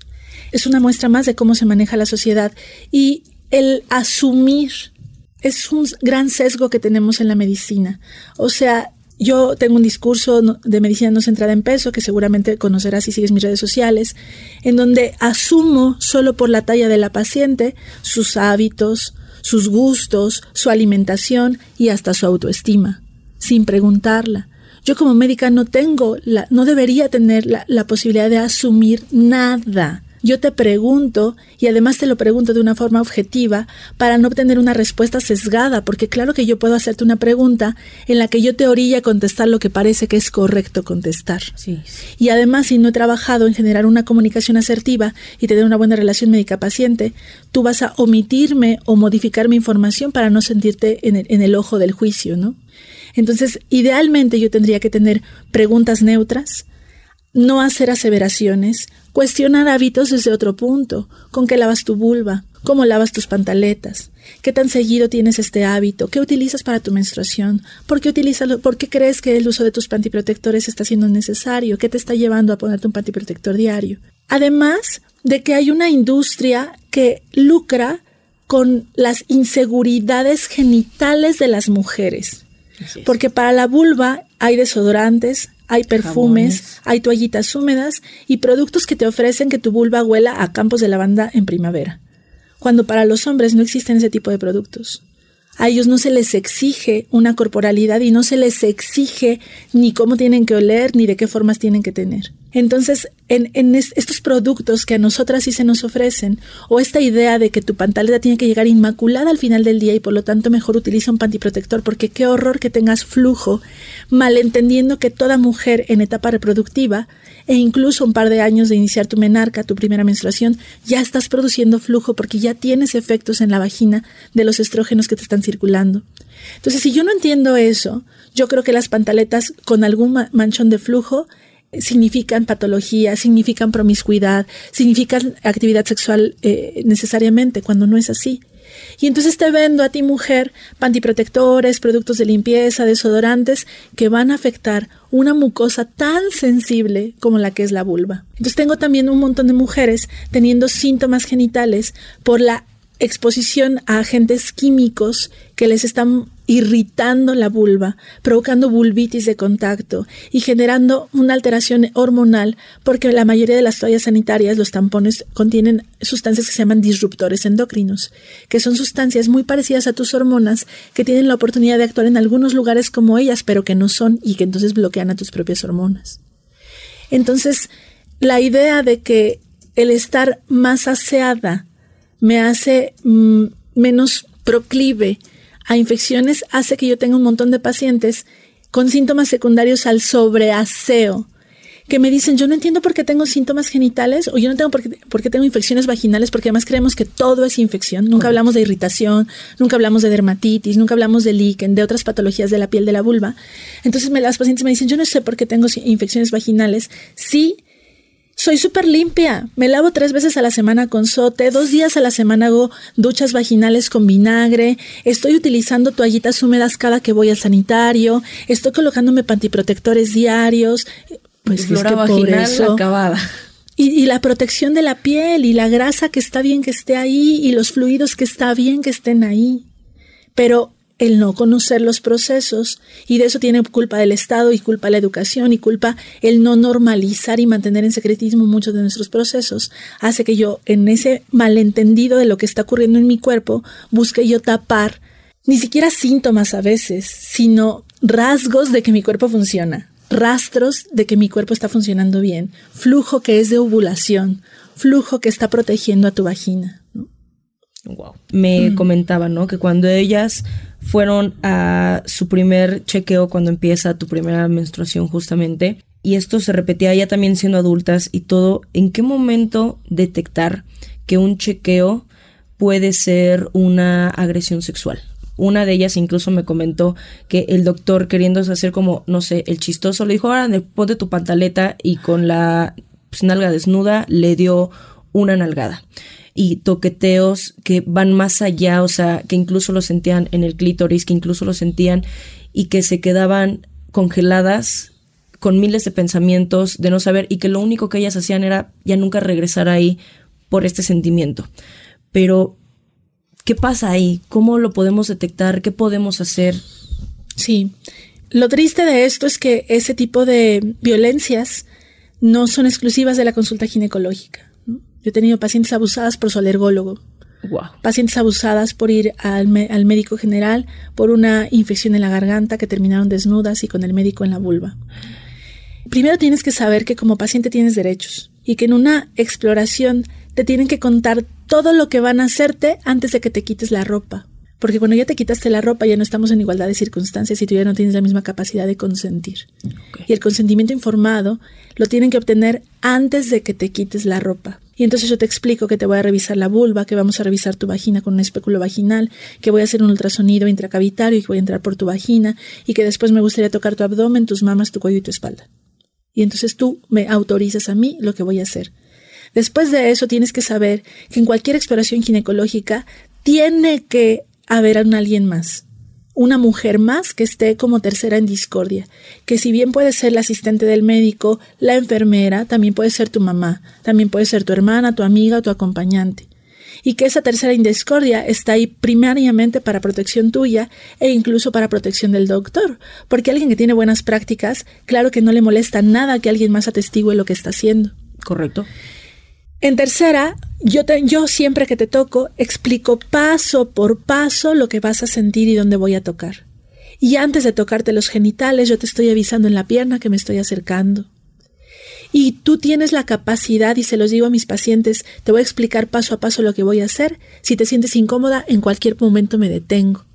Es una muestra más de cómo se maneja la sociedad y el asumir es un gran sesgo que tenemos en la medicina. O sea, yo tengo un discurso de medicina no centrada en peso, que seguramente conocerás si sigues mis redes sociales, en donde asumo solo por la talla de la paciente sus hábitos, sus gustos, su alimentación y hasta su autoestima, sin preguntarla. Yo como médica no tengo, la, no debería tener la, la posibilidad de asumir nada. Yo te pregunto, y además te lo pregunto de una forma objetiva, para no obtener una respuesta sesgada, porque claro que yo puedo hacerte una pregunta en la que yo te orilla a contestar lo que parece que es correcto contestar. Sí. Y además, si no he trabajado en generar una comunicación asertiva y tener una buena relación médica-paciente, tú vas a omitirme o modificar mi información para no sentirte en el, en el ojo del juicio, ¿no? Entonces, idealmente yo tendría que tener preguntas neutras, no hacer aseveraciones, cuestionar hábitos desde otro punto, con qué lavas tu vulva, cómo lavas tus pantaletas, qué tan seguido tienes este hábito, qué utilizas para tu menstruación, por qué, utilizas, por qué crees que el uso de tus pantiprotectores está siendo necesario, qué te está llevando a ponerte un pantiprotector diario. Además de que hay una industria que lucra con las inseguridades genitales de las mujeres. Porque para la vulva hay desodorantes, hay perfumes, hay toallitas húmedas y productos que te ofrecen que tu vulva huela a campos de lavanda en primavera. Cuando para los hombres no existen ese tipo de productos. A ellos no se les exige una corporalidad y no se les exige ni cómo tienen que oler ni de qué formas tienen que tener. Entonces, en, estos productos que a nosotras sí se nos ofrecen, o esta idea de que tu pantaleta tiene que llegar inmaculada al final del día y por lo tanto mejor utiliza un pantiprotector, porque qué horror que tengas flujo, malentendiendo que toda mujer en etapa reproductiva e incluso un par de años de iniciar tu menarca, tu primera menstruación, ya estás produciendo flujo porque ya tienes efectos en la vagina de los estrógenos que te están circulando. Entonces, si yo no entiendo eso, yo creo que las pantaletas con algún manchón de flujo significan patología, significan promiscuidad, significan actividad sexual eh, necesariamente, cuando no es así. Y entonces te vendo a ti mujer pantiprotectores, productos de limpieza, desodorantes que van a afectar una mucosa tan sensible como la que es la vulva. Entonces tengo también un montón de mujeres teniendo síntomas genitales por la exposición a agentes químicos que les están irritando la vulva, provocando vulvitis de contacto y generando una alteración hormonal porque la mayoría de las toallas sanitarias, los tampones, contienen sustancias que se llaman disruptores endocrinos, que son sustancias muy parecidas a tus hormonas que tienen la oportunidad de actuar en algunos lugares como ellas, pero que no son y que entonces bloquean a tus propias hormonas. Entonces, la idea de que el estar más aseada me hace mm, menos proclive a infecciones hace que yo tenga un montón de pacientes con síntomas secundarios al sobreaseo, que me dicen, yo no entiendo por qué tengo síntomas genitales o yo no tengo por qué, tengo infecciones vaginales, porque además creemos que todo es infección. Nunca hablamos de irritación, nunca hablamos de dermatitis, nunca hablamos de líquen, de otras patologías de la piel de la vulva. Entonces me, las pacientes me dicen, yo no sé por qué tengo infecciones vaginales. Sí, soy súper limpia. Me lavo tres veces a la semana con sote, dos días a la semana hago duchas vaginales con vinagre, estoy utilizando toallitas húmedas cada que voy al sanitario, estoy colocándome pantiprotectores diarios. Pues flora vaginal acabada. Y, y, la protección de la piel y la grasa que está bien que esté ahí y los fluidos que está bien que estén ahí. Pero el no conocer los procesos y de eso tiene culpa del Estado y culpa la educación y culpa el no normalizar y mantener en secretismo muchos de nuestros procesos hace que yo en ese malentendido de lo que está ocurriendo en mi cuerpo busque yo tapar ni siquiera síntomas a veces, sino rasgos de que mi cuerpo funciona, rastros de que mi cuerpo está funcionando bien, flujo que es de ovulación, flujo que está protegiendo a tu vagina. Wow. Me mm. comentaba, ¿no? Que cuando ellas fueron a su primer chequeo cuando empieza tu primera menstruación justamente, y esto se repetía ya también siendo adultas y todo, ¿en qué momento detectar que un chequeo puede ser una agresión sexual? Una de ellas incluso me comentó que el doctor queriéndose hacer como, no sé, el chistoso, le dijo, ahora ponte tu pantaleta y con la pues, nalga desnuda le dio una nalgada y toqueteos que van más allá, o sea, que incluso lo sentían en el clítoris, que incluso lo sentían y que se quedaban congeladas con miles de pensamientos de no saber y que lo único que ellas hacían era ya nunca regresar ahí por este sentimiento. Pero, ¿qué pasa ahí? ¿Cómo lo podemos detectar? ¿Qué podemos hacer? Sí, lo triste de esto es que ese tipo de violencias no son exclusivas de la consulta ginecológica. Yo he tenido pacientes abusadas por su alergólogo. Pacientes abusadas por ir al, al, médico general por una infección en la garganta que terminaron desnudas y con el médico en la vulva. Primero tienes que saber que como paciente tienes derechos y que en una exploración te tienen que contar todo lo que van a hacerte antes de que te quites la ropa. Porque cuando ya te quitaste la ropa ya no estamos en igualdad de circunstancias y tú ya no tienes la misma capacidad de consentir. Y el consentimiento informado lo tienen que obtener antes de que te quites la ropa. Y entonces yo te explico que te voy a revisar la vulva, que vamos a revisar tu vagina con un espéculo vaginal, que voy a hacer un ultrasonido intracavitario y que voy a entrar por tu vagina y que después me gustaría tocar tu abdomen, tus mamas, tu cuello y tu espalda. Y entonces tú me autorizas a mí lo que voy a hacer. Después de eso tienes que saber que en cualquier exploración ginecológica tiene que haber a alguien más, una mujer más que esté como tercera en discordia, que si bien puede ser la asistente del médico, la enfermera, también puede ser tu mamá, también puede ser tu hermana, tu amiga tu acompañante. Y que esa tercera en discordia está ahí primariamente para protección tuya e incluso para protección del doctor, porque alguien que tiene buenas prácticas, claro que no le molesta nada que alguien más atestigue lo que está haciendo. Correcto. En tercera, yo, yo siempre que te toco explico paso por paso lo que vas a sentir y dónde voy a tocar. Y antes de tocarte los genitales, yo te estoy avisando en la pierna que me estoy acercando. Y tú tienes la capacidad, y se los digo a mis pacientes, te voy a explicar paso a paso lo que voy a hacer. Si te sientes incómoda, en cualquier momento me detengo.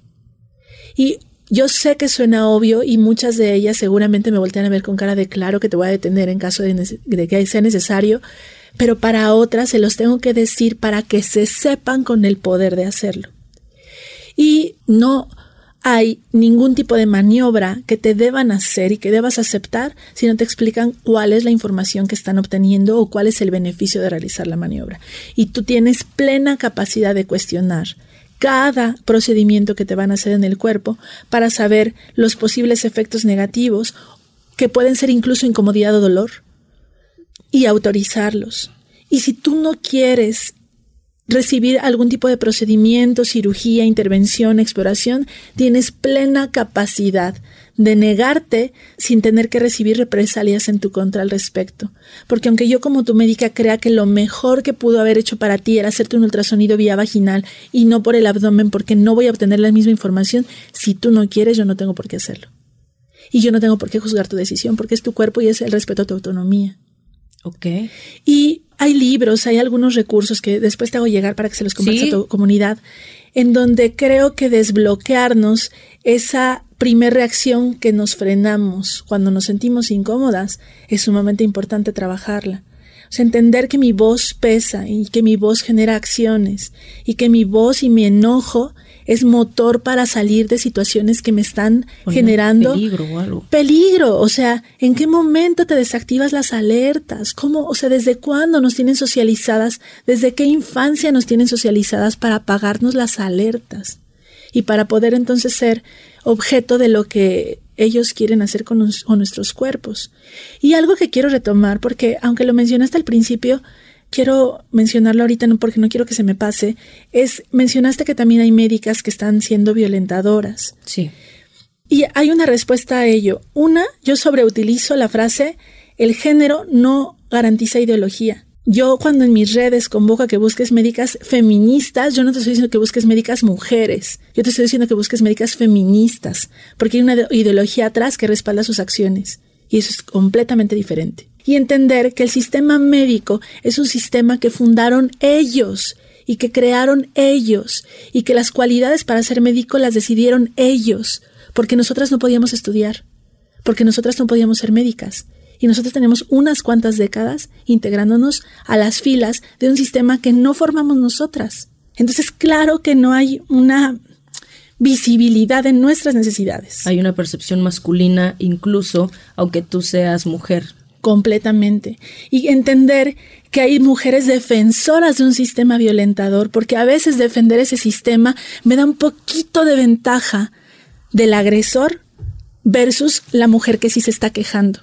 Y yo sé que suena obvio y muchas de ellas seguramente me voltean a ver con cara de claro que te voy a detener en caso de que sea necesario, pero para otras se los tengo que decir para que se sepan con el poder de hacerlo. Y no, hay ningún tipo de maniobra que te deban hacer y que debas aceptar si no te explican cuál es la información que están obteniendo o cuál es el beneficio de realizar la maniobra. Y tú tienes plena capacidad de cuestionar cada procedimiento que te van a hacer en el cuerpo para saber los posibles efectos negativos que pueden ser incluso incomodidad o dolor y autorizarlos. Y si tú no quieres recibir algún tipo de procedimiento, cirugía, intervención, exploración, tienes plena capacidad de negarte sin tener que recibir represalias en tu contra al respecto. Porque aunque yo como tu médica crea que lo mejor que pudo haber hecho para ti era hacerte un ultrasonido vía vaginal y no por el abdomen porque no voy a obtener la misma información, si tú no quieres yo no tengo por qué hacerlo. Y yo no tengo por qué juzgar tu decisión porque es tu cuerpo y es el respeto a tu autonomía. Ok. Y hay libros, hay algunos recursos que después te hago llegar para que se los compartas a tu comunidad, en donde creo que desbloquearnos esa primer reacción que nos frenamos cuando nos sentimos incómodas es sumamente importante trabajarla. O sea, entender que mi voz pesa y que mi voz genera acciones y que mi voz y mi enojo es motor para salir de situaciones que me están generando peligro o algo. Peligro, o sea, ¿en qué momento te desactivas las alertas? ¿Cómo, o sea, desde cuándo nos tienen socializadas? ¿Desde qué infancia nos tienen socializadas para apagarnos las alertas? Y para poder entonces ser objeto de lo que ellos quieren hacer con, con nuestros cuerpos. Y algo que quiero retomar, porque aunque lo mencionaste al principio, quiero mencionarlo ahorita no porque no quiero que se me pase, es mencionaste que también hay médicas que están siendo violentadoras. Sí. Y hay una respuesta a ello. Una, yo sobreutilizo la frase el género no garantiza ideología. Yo cuando en mis redes convoco a que busques médicas feministas, yo no te estoy diciendo que busques médicas mujeres, yo te estoy diciendo que busques médicas feministas, porque hay una ideología atrás que respalda sus acciones. Y eso es completamente diferente y entender que el sistema médico es un sistema que fundaron ellos y que crearon ellos y que las cualidades para ser médico las decidieron ellos, porque nosotras no podíamos estudiar, porque nosotras no podíamos ser médicas. Y nosotros tenemos unas cuantas décadas integrándonos a las filas de un sistema que no formamos nosotras. Entonces, claro que no hay una visibilidad en nuestras necesidades. Hay una percepción masculina incluso aunque tú seas mujer completamente. Y entender que hay mujeres defensoras de un sistema violentador, porque a veces defender ese sistema me da un poquito de ventaja del agresor versus la mujer que sí se está quejando.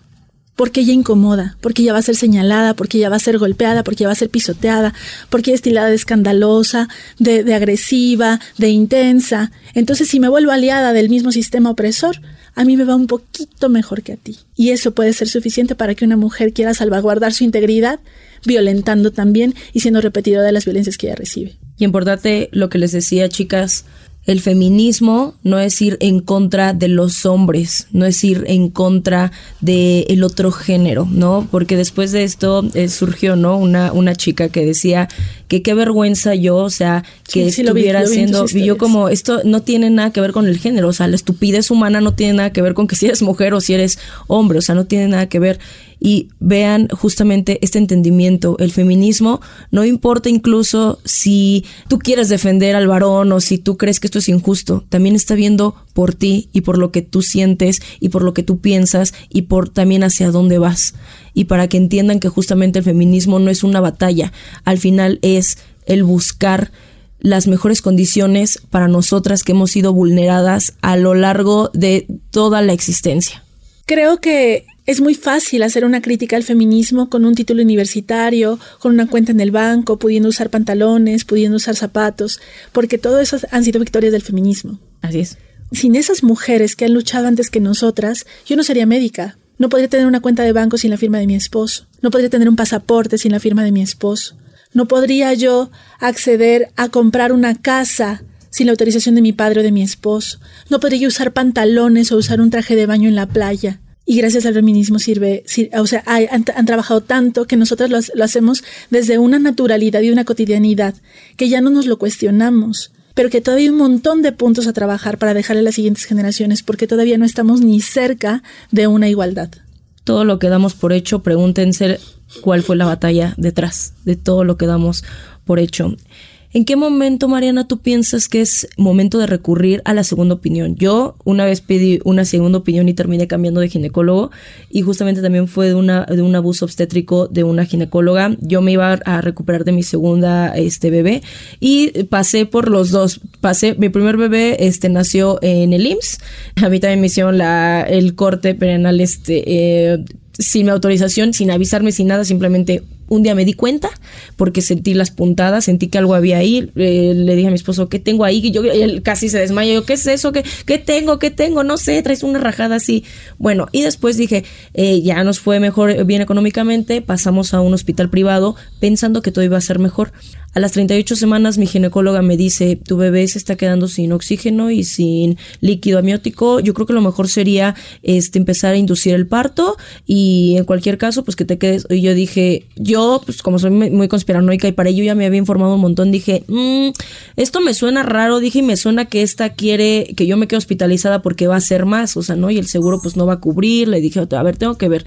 Porque ella incomoda, porque ella va a ser señalada, porque ella va a ser golpeada, porque va a ser pisoteada, porque es estilada de escandalosa, de agresiva, de intensa. Entonces, si me vuelvo aliada del mismo sistema opresor, a mí me va un poquito mejor que a ti. Y eso puede ser suficiente para que una mujer quiera salvaguardar su integridad, violentando también y siendo repetidora de las violencias que ella recibe. Y importante lo que les decía, chicas, el feminismo no es ir en contra de los hombres, no es ir en contra del el otro género, ¿no? Porque después de esto eh, surgió, ¿no? Una, una chica que decía que qué vergüenza yo, o sea, que estuviera haciendo, y yo como, esto no tiene nada que ver con el género, o sea, la estupidez humana no tiene nada que ver con que si eres mujer o si eres hombre, o sea, no tiene nada que ver y vean justamente este entendimiento. El feminismo no importa incluso si tú quieres defender al varón o si tú crees que esto es injusto, también está viendo por ti y por lo que tú sientes y por lo que tú piensas y por también hacia dónde vas. Y para que entiendan que justamente el feminismo no es una batalla, al final es el buscar las mejores condiciones para nosotras que hemos sido vulneradas a lo largo de toda la existencia. Creo que es muy fácil hacer una crítica al feminismo con un título universitario, con una cuenta en el banco, pudiendo usar pantalones, pudiendo usar zapatos, porque todo eso han sido victorias del feminismo. Así es. Sin esas mujeres que han luchado antes que nosotras, yo no sería médica. No podría tener una cuenta de banco sin la firma de mi esposo. No podría tener un pasaporte sin la firma de mi esposo. No podría yo acceder a comprar una casa sin la autorización de mi padre o de mi esposo. No podría usar pantalones o usar un traje de baño en la playa y gracias al feminismo sirve, o sea, han, trabajado tanto que nosotros lo, hacemos desde una naturalidad y una cotidianidad que ya no nos lo cuestionamos pero que todavía hay un montón de puntos a trabajar para dejarle a las siguientes generaciones, porque todavía no estamos ni cerca de una igualdad. Todo lo que damos por hecho, pregúntense cuál fue la batalla detrás de todo lo que damos por hecho. ¿En qué momento, Mariana, tú piensas que es momento de recurrir a la segunda opinión? Yo una vez pedí una segunda opinión y terminé cambiando de ginecólogo y justamente también fue de, una, de un abuso obstétrico de una ginecóloga. Yo me iba a recuperar de mi segunda este, bebé y pasé por los dos. Pasé, mi primer bebé este, nació en el IMSS. A mí también me hicieron la, el corte perenal este, eh, sin mi autorización, sin avisarme, sin nada, simplemente un día me di cuenta porque sentí las puntadas, sentí que algo había ahí. Eh, le dije a mi esposo, ¿qué tengo ahí? Y yo él casi se desmayó. Yo, ¿qué es eso? ¿Qué, ¿Qué tengo? ¿Qué tengo? No sé, traes una rajada así. Bueno, y después dije, eh, ya nos fue mejor, eh, bien económicamente, pasamos a un hospital privado pensando que todo iba a ser mejor. A las 38 semanas mi ginecóloga me dice, tu bebé se está quedando sin oxígeno y sin líquido amniótico, yo creo que lo mejor sería este, empezar a inducir el parto y en cualquier caso, pues que te quedes. Y yo dije, yo, pues como soy muy conspiranoica y para ello ya me había informado un montón, dije, mmm, esto me suena raro, dije, y me suena que esta quiere que yo me quede hospitalizada porque va a ser más, o sea, ¿no? Y el seguro pues no va a cubrir, le dije, a ver, tengo que ver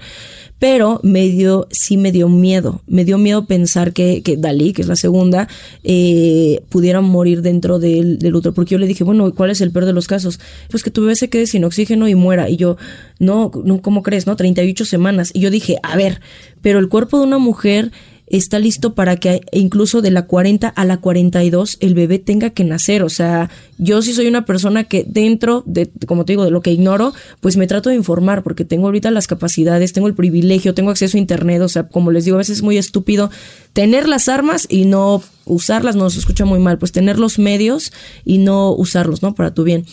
pero me dio, sí me dio miedo, me dio miedo pensar que, que Dalí, que es la segunda, eh, pudiera morir dentro del, del útero, porque yo le dije, bueno, ¿cuál es el peor de los casos? Pues que tu bebé se quede sin oxígeno y muera, y yo, no, no, ¿cómo crees? No, 38 semanas, y yo dije, a ver, pero el cuerpo de una mujer está listo para que incluso de la 40 a la 42 el bebé tenga que nacer. O sea, yo sí soy una persona que dentro de, como te digo, de lo que ignoro, pues me trato de informar porque tengo ahorita las capacidades, tengo el privilegio, tengo acceso a Internet. O sea, como les digo, a veces es muy estúpido tener las armas y no usarlas, no se escucha muy mal, pues tener los medios y no usarlos, ¿no? Para tu bien.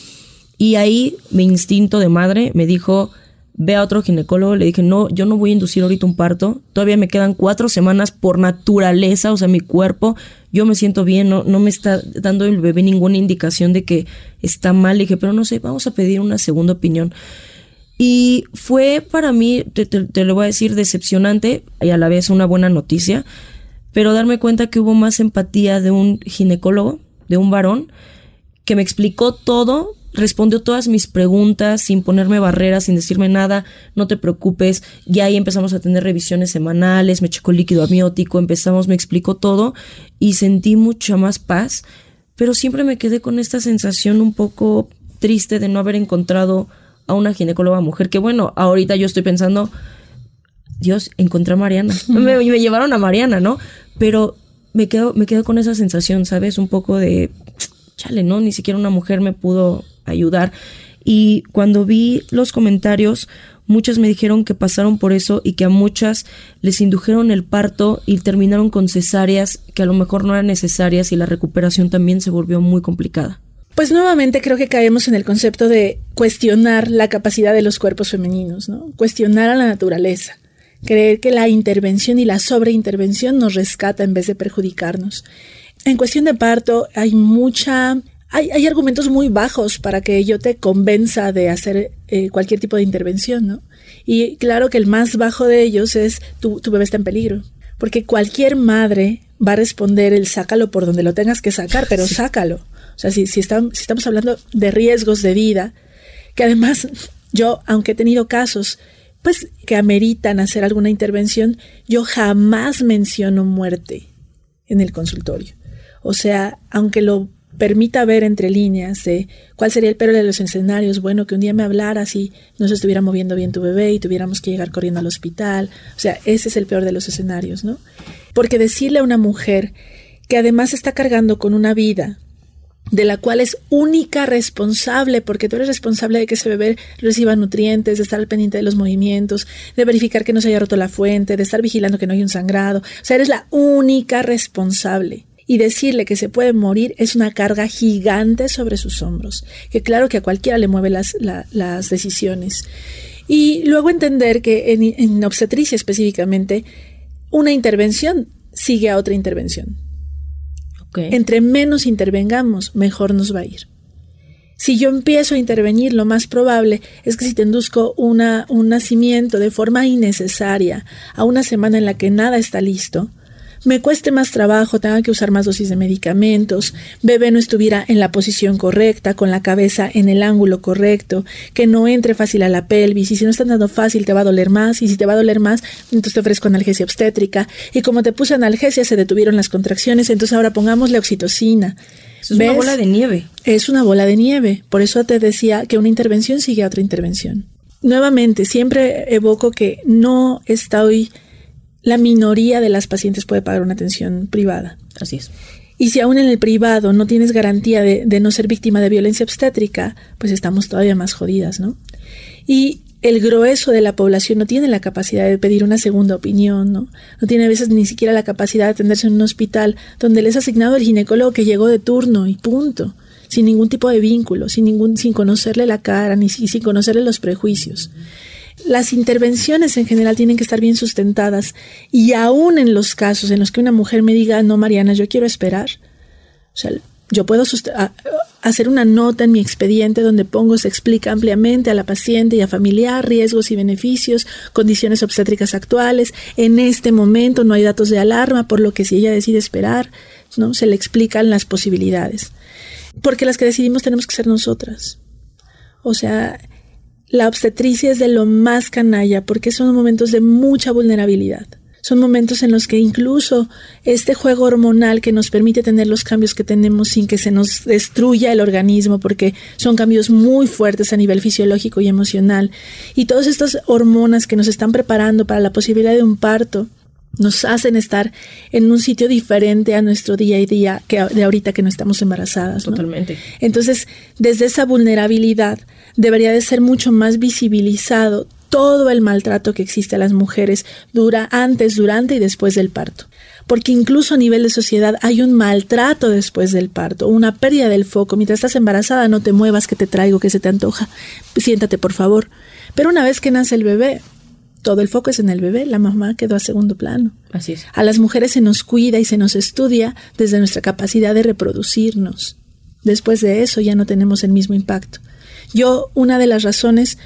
Y ahí mi instinto de madre me dijo, ve a otro ginecólogo, le dije, no, yo no voy a inducir ahorita un parto, todavía me quedan cuatro semanas por naturaleza, o sea, mi cuerpo, yo me siento bien, no, no me está dando el bebé ninguna indicación de que está mal, le dije, pero no sé, vamos a pedir una segunda opinión. Y fue para mí, te, te lo voy a decir, decepcionante y a la vez una buena noticia, pero darme cuenta que hubo más empatía de un ginecólogo, de un varón, que me explicó todo respondió todas mis preguntas sin ponerme barreras, sin decirme nada, no te preocupes. Y ahí empezamos a tener revisiones semanales, me checó líquido amniótico, empezamos, me explicó todo y sentí mucha más paz, pero siempre me quedé con esta sensación un poco triste de no haber encontrado a una ginecóloga mujer, que bueno, ahorita yo estoy pensando, Dios, encontré a Mariana, [laughs] me, me llevaron a Mariana, ¿no? Pero me quedo, me quedo con esa sensación, ¿sabes? Un poco de, chale, ¿no? Ni siquiera una mujer me pudo ayudar. Y cuando vi los comentarios, muchas me dijeron que pasaron por eso y que a muchas les indujeron el parto y terminaron con cesáreas que a lo mejor no eran necesarias y la recuperación también se volvió muy complicada. Pues nuevamente creo que caemos en el concepto de cuestionar la capacidad de los cuerpos femeninos, ¿no? Cuestionar a la naturaleza, creer que la intervención y la sobreintervención nos rescata en vez de perjudicarnos. En cuestión de parto hay mucha hay, argumentos muy bajos para que yo te convenza de hacer eh, cualquier tipo de intervención, ¿no? Y claro que el más bajo de ellos es tu, tu bebé está en peligro. Porque cualquier madre va a responder el sácalo por donde lo tengas que sacar, pero [laughs] sácalo. O sea, si, si, estamos, si estamos hablando de riesgos de vida, que además yo, aunque he tenido casos, pues que ameritan hacer alguna intervención, yo jamás menciono muerte en el consultorio. O sea, aunque lo permita ver entre líneas de cuál sería el peor de los escenarios, bueno, que un día me hablara si no se estuviera moviendo bien tu bebé y tuviéramos que llegar corriendo al hospital. O sea, ese es el peor de los escenarios, ¿no? Porque decirle a una mujer que además está cargando con una vida de la cual es única responsable, porque tú eres responsable de que ese bebé reciba nutrientes, de estar al pendiente de los movimientos, de verificar que no se haya roto la fuente, de estar vigilando que no haya un sangrado. O sea, eres la única responsable y decirle que se puede morir es una carga gigante sobre sus hombros, que claro que a cualquiera le mueve las, las decisiones. Y luego entender que en, obstetricia específicamente, una intervención sigue a otra intervención. Entre menos intervengamos, mejor nos va a ir. Si yo empiezo a intervenir, lo más probable es que si te induzco una, un nacimiento de forma innecesaria a una semana en la que nada está listo, me cueste más trabajo, tenga que usar más dosis de medicamentos, bebé no estuviera en la posición correcta, con la cabeza en el ángulo correcto, que no entre fácil a la pelvis, y si no está dando fácil te va a doler más, y si te va a doler más, entonces te ofrezco analgesia obstétrica, y como te puse analgesia se detuvieron las contracciones, entonces ahora pongámosle oxitocina. Es una bola de nieve. Es una bola de nieve, por eso te decía que una intervención sigue a otra intervención. Nuevamente, siempre evoco que no estoy la minoría de las pacientes puede pagar una atención privada. Así es. Y si aún en el privado no tienes garantía de, no ser víctima de violencia obstétrica, pues estamos todavía más jodidas, ¿no? Y el grueso de la población no tiene la capacidad de pedir una segunda opinión, ¿no? No tiene a veces ni siquiera la capacidad de atenderse en un hospital donde les ha asignado el ginecólogo que llegó de turno y punto, sin ningún tipo de vínculo, sin ningún, sin conocerle la cara, ni sin conocerle los prejuicios las intervenciones en general tienen que estar bien sustentadas y aún en los casos en los que una mujer me diga, no, Mariana, yo quiero esperar, o sea, yo puedo hacer una nota en mi expediente donde pongo, se explica ampliamente a la paciente y a familiar riesgos y beneficios, condiciones obstétricas actuales. En este momento no hay datos de alarma, por lo que si ella decide esperar, ¿no? se le explican las posibilidades. Porque las que decidimos tenemos que ser nosotras. O sea, la obstetricia es de lo más canalla porque son momentos de mucha vulnerabilidad. Son momentos en los que incluso este juego hormonal que nos permite tener los cambios que tenemos sin que se nos destruya el organismo, porque son cambios muy fuertes a nivel fisiológico y emocional, y todas estas hormonas que nos están preparando para la posibilidad de un parto, nos hacen estar en un sitio diferente a nuestro día a día que de ahorita que no estamos embarazadas. Totalmente. Entonces, desde esa vulnerabilidad, debería de ser mucho más visibilizado todo el maltrato que existe a las mujeres dura antes, durante y después del parto. Porque incluso a nivel de sociedad hay un maltrato después del parto, una pérdida del foco. Mientras estás embarazada, no te muevas, que te traigo, que se te antoja. Siéntate, por favor. Pero una vez que nace el bebé, todo el foco es en el bebé, la mamá quedó a segundo plano. Así es. A las mujeres se nos cuida y se nos estudia desde nuestra capacidad de reproducirnos. Después de eso ya no tenemos el mismo impacto. Yo, una de las razones,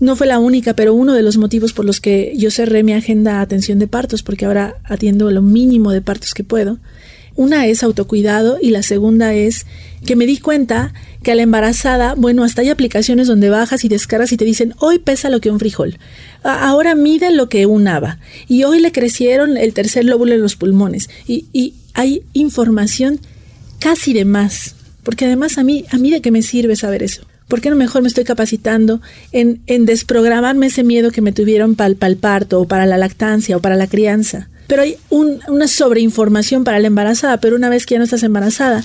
no fue la única, pero uno de los motivos por los que yo cerré mi agenda a atención de partos, porque ahora atiendo lo mínimo de partos que puedo. Una es autocuidado y la segunda es que me di cuenta que a la embarazada, bueno, hasta hay aplicaciones donde bajas y descargas y te dicen, hoy pesa lo que un frijol, ahora mide lo que un haba, y hoy le crecieron el tercer lóbulo en los pulmones, y, hay información casi de más, porque además a mí, a mí de qué me sirve saber eso. ¿Por qué no mejor me estoy capacitando en, en desprogramarme ese miedo que me tuvieron para el parto o para la lactancia o para la crianza? Pero hay una sobreinformación para la embarazada, pero una vez que ya no estás embarazada,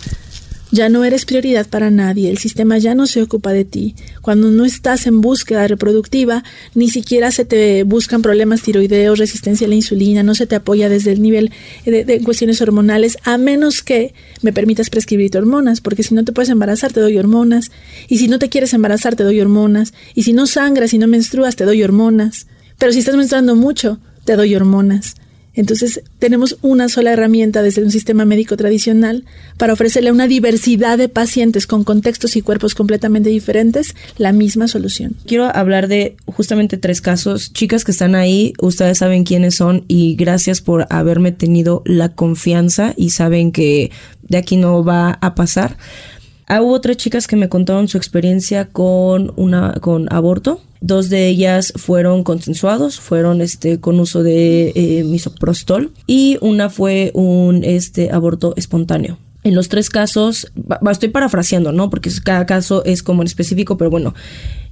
ya no eres prioridad para nadie, el sistema ya no se ocupa de ti. Cuando no estás en búsqueda reproductiva, ni siquiera se te buscan problemas tiroideos, resistencia a la insulina, no se te apoya desde el nivel de, cuestiones hormonales, a menos que me permitas prescribirte hormonas, porque si no te puedes embarazar, te doy hormonas, y si no te quieres embarazar, te doy hormonas, y si no sangras y no menstruas, te doy hormonas. Pero si estás menstruando mucho, te doy hormonas. Entonces, tenemos una sola herramienta desde un sistema médico tradicional para ofrecerle a una diversidad de pacientes con contextos y cuerpos completamente diferentes la misma solución. Quiero hablar de justamente tres casos. Chicas que están ahí, ustedes saben quiénes son y gracias por haberme tenido la confianza y saben que de aquí no va a pasar. Ah, hubo tres chicas que me contaron su experiencia con una con aborto Dos de ellas fueron consensuados, fueron este con uso de eh, misoprostol y una fue un este aborto espontáneo. En los tres casos, estoy parafraseando, ¿no? Porque cada caso es como en específico, pero bueno,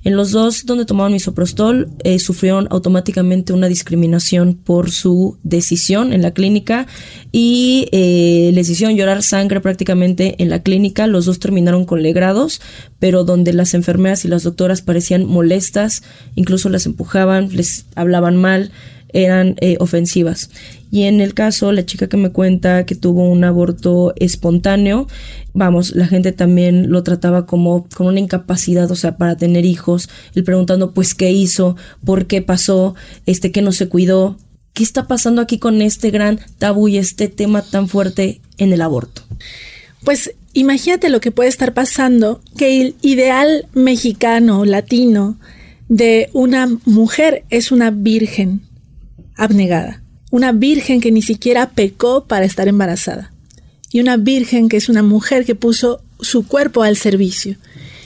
en los dos donde tomaron misoprostol, eh, sufrieron automáticamente una discriminación por su decisión en la clínica y eh, les hicieron llorar sangre prácticamente en la clínica. Los dos terminaron con legrados, pero donde las enfermeras y las doctoras parecían molestas, incluso las empujaban, les hablaban mal eran eh, ofensivas. Y en el caso, la chica que me cuenta que tuvo un aborto espontáneo, vamos, la gente también lo trataba como con una incapacidad, o sea, para tener hijos, el preguntando, pues, ¿qué hizo? ¿Por qué pasó? Este, que no se cuidó? ¿Qué está pasando aquí con este gran tabú y este tema tan fuerte en el aborto? Pues imagínate lo que puede estar pasando, que el ideal mexicano, latino, de una mujer es una virgen abnegada, una virgen que ni siquiera pecó para estar embarazada, y una virgen que es una mujer que puso su cuerpo al servicio.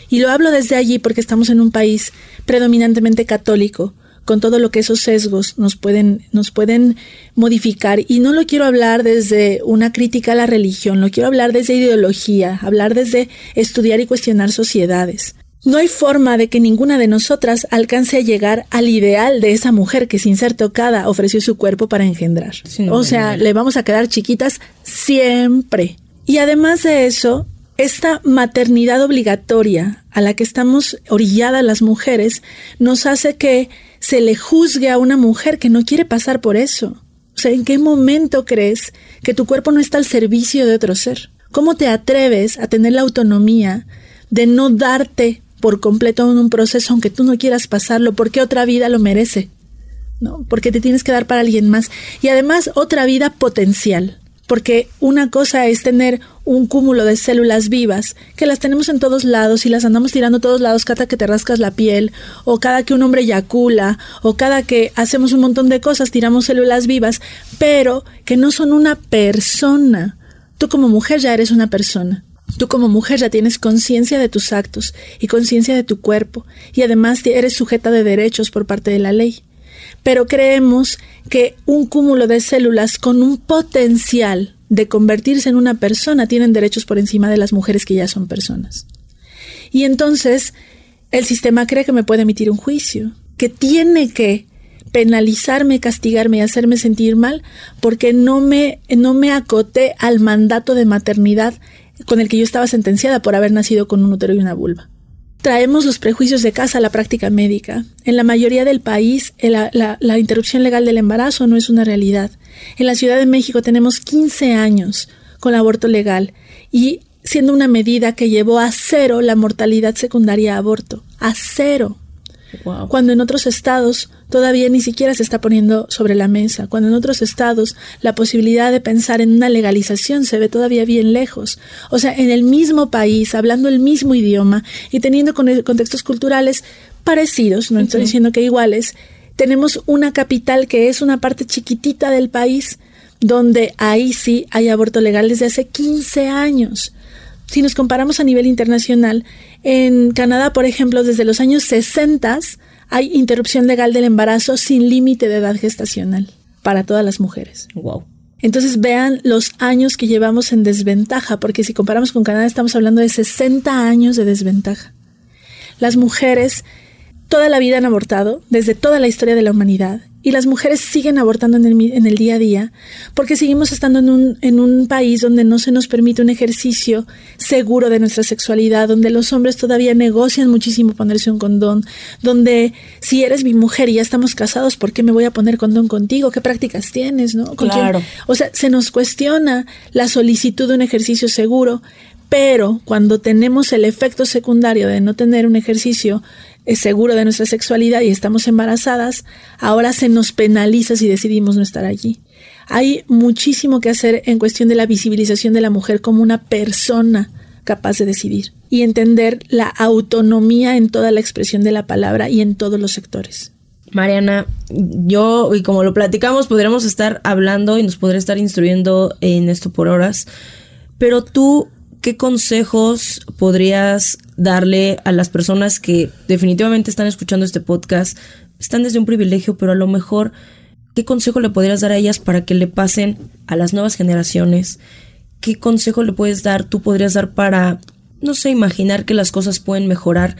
Y lo hablo desde allí porque estamos en un país predominantemente católico, con todo lo que esos sesgos nos pueden, nos pueden modificar. Y no lo quiero hablar desde una crítica a la religión, lo quiero hablar desde ideología, hablar desde estudiar y cuestionar sociedades. No hay forma de que ninguna de nosotras alcance a llegar al ideal de esa mujer que sin ser tocada ofreció su cuerpo para engendrar. o sea, le vamos a quedar chiquitas siempre. Y además de eso, esta maternidad obligatoria a la que estamos orilladas las mujeres nos hace que se le juzgue a una mujer que no quiere pasar por eso. O sea, ¿en qué momento crees que tu cuerpo no está al servicio de otro ser? ¿Cómo te atreves a tener la autonomía de no darte por completo en un proceso aunque tú no quieras pasarlo porque otra vida lo merece? ¿No? Porque te tienes que dar para alguien más. Y además otra vida potencial porque una cosa es tener un cúmulo de células vivas, que las tenemos en todos lados y las andamos tirando a todos lados cada que te rascas la piel, o cada que un hombre eyacula, o cada que hacemos un montón de cosas, tiramos células vivas, pero que no son una persona. Tú como mujer ya eres una persona. Tú como mujer ya tienes conciencia de tus actos y conciencia de tu cuerpo, y además eres sujeta de derechos por parte de la ley pero creemos que un cúmulo de células con un potencial de convertirse en una persona tienen derechos por encima de las mujeres que ya son personas. Y entonces el sistema cree que me puede emitir un juicio, que tiene que penalizarme, castigarme y hacerme sentir mal porque no me, no me acoté al mandato de maternidad con el que yo estaba sentenciada por haber nacido con un útero y una vulva. Traemos los prejuicios de casa a la práctica médica. En la mayoría del país, la, la, interrupción legal del embarazo no es una realidad. En la Ciudad de México tenemos 15 años con aborto legal y siendo una medida que llevó a cero la mortalidad secundaria a aborto. A cero. Cuando en otros estados todavía ni siquiera se está poniendo sobre la mesa, cuando en otros estados la posibilidad de pensar en una legalización se ve todavía bien lejos. O sea, en el mismo país, hablando el mismo idioma y teniendo contextos culturales parecidos, no estoy diciendo que iguales, tenemos una capital que es una parte chiquitita del país donde ahí sí hay aborto legal desde hace 15 años. Si nos comparamos a nivel internacional, en Canadá, por ejemplo, desde los años 60 hay interrupción legal del embarazo sin límite de edad gestacional para todas las mujeres. Wow. Entonces vean los años que llevamos en desventaja, porque si comparamos con Canadá estamos hablando de 60 años de desventaja. Las mujeres toda la vida han abortado, desde toda la historia de la humanidad, y las mujeres siguen abortando en el, en el día a día porque seguimos estando en un, en un país donde no se nos permite un ejercicio seguro de nuestra sexualidad, donde los hombres todavía negocian muchísimo ponerse un condón, donde si eres mi mujer y ya estamos casados, ¿por qué me voy a poner condón contigo? ¿Qué prácticas tienes? ¿no? claro. O sea, se nos cuestiona la solicitud de un ejercicio seguro, pero cuando tenemos el efecto secundario de no tener un ejercicio seguro de nuestra sexualidad y estamos embarazadas, ahora se nos penaliza si decidimos no estar allí. Hay muchísimo que hacer en cuestión de la visibilización de la mujer como una persona capaz de decidir y entender la autonomía en toda la expresión de la palabra y en todos los sectores. Mariana, yo, y como lo platicamos, podríamos estar hablando y nos podría estar instruyendo en esto por horas, pero tú ¿qué consejos podrías darle a las personas que definitivamente están escuchando este podcast? Están desde un privilegio, pero a lo mejor, ¿qué consejo le podrías dar a ellas para que le pasen a las nuevas generaciones? ¿Qué consejo le puedes dar, tú podrías dar para, no sé, imaginar que las cosas pueden mejorar?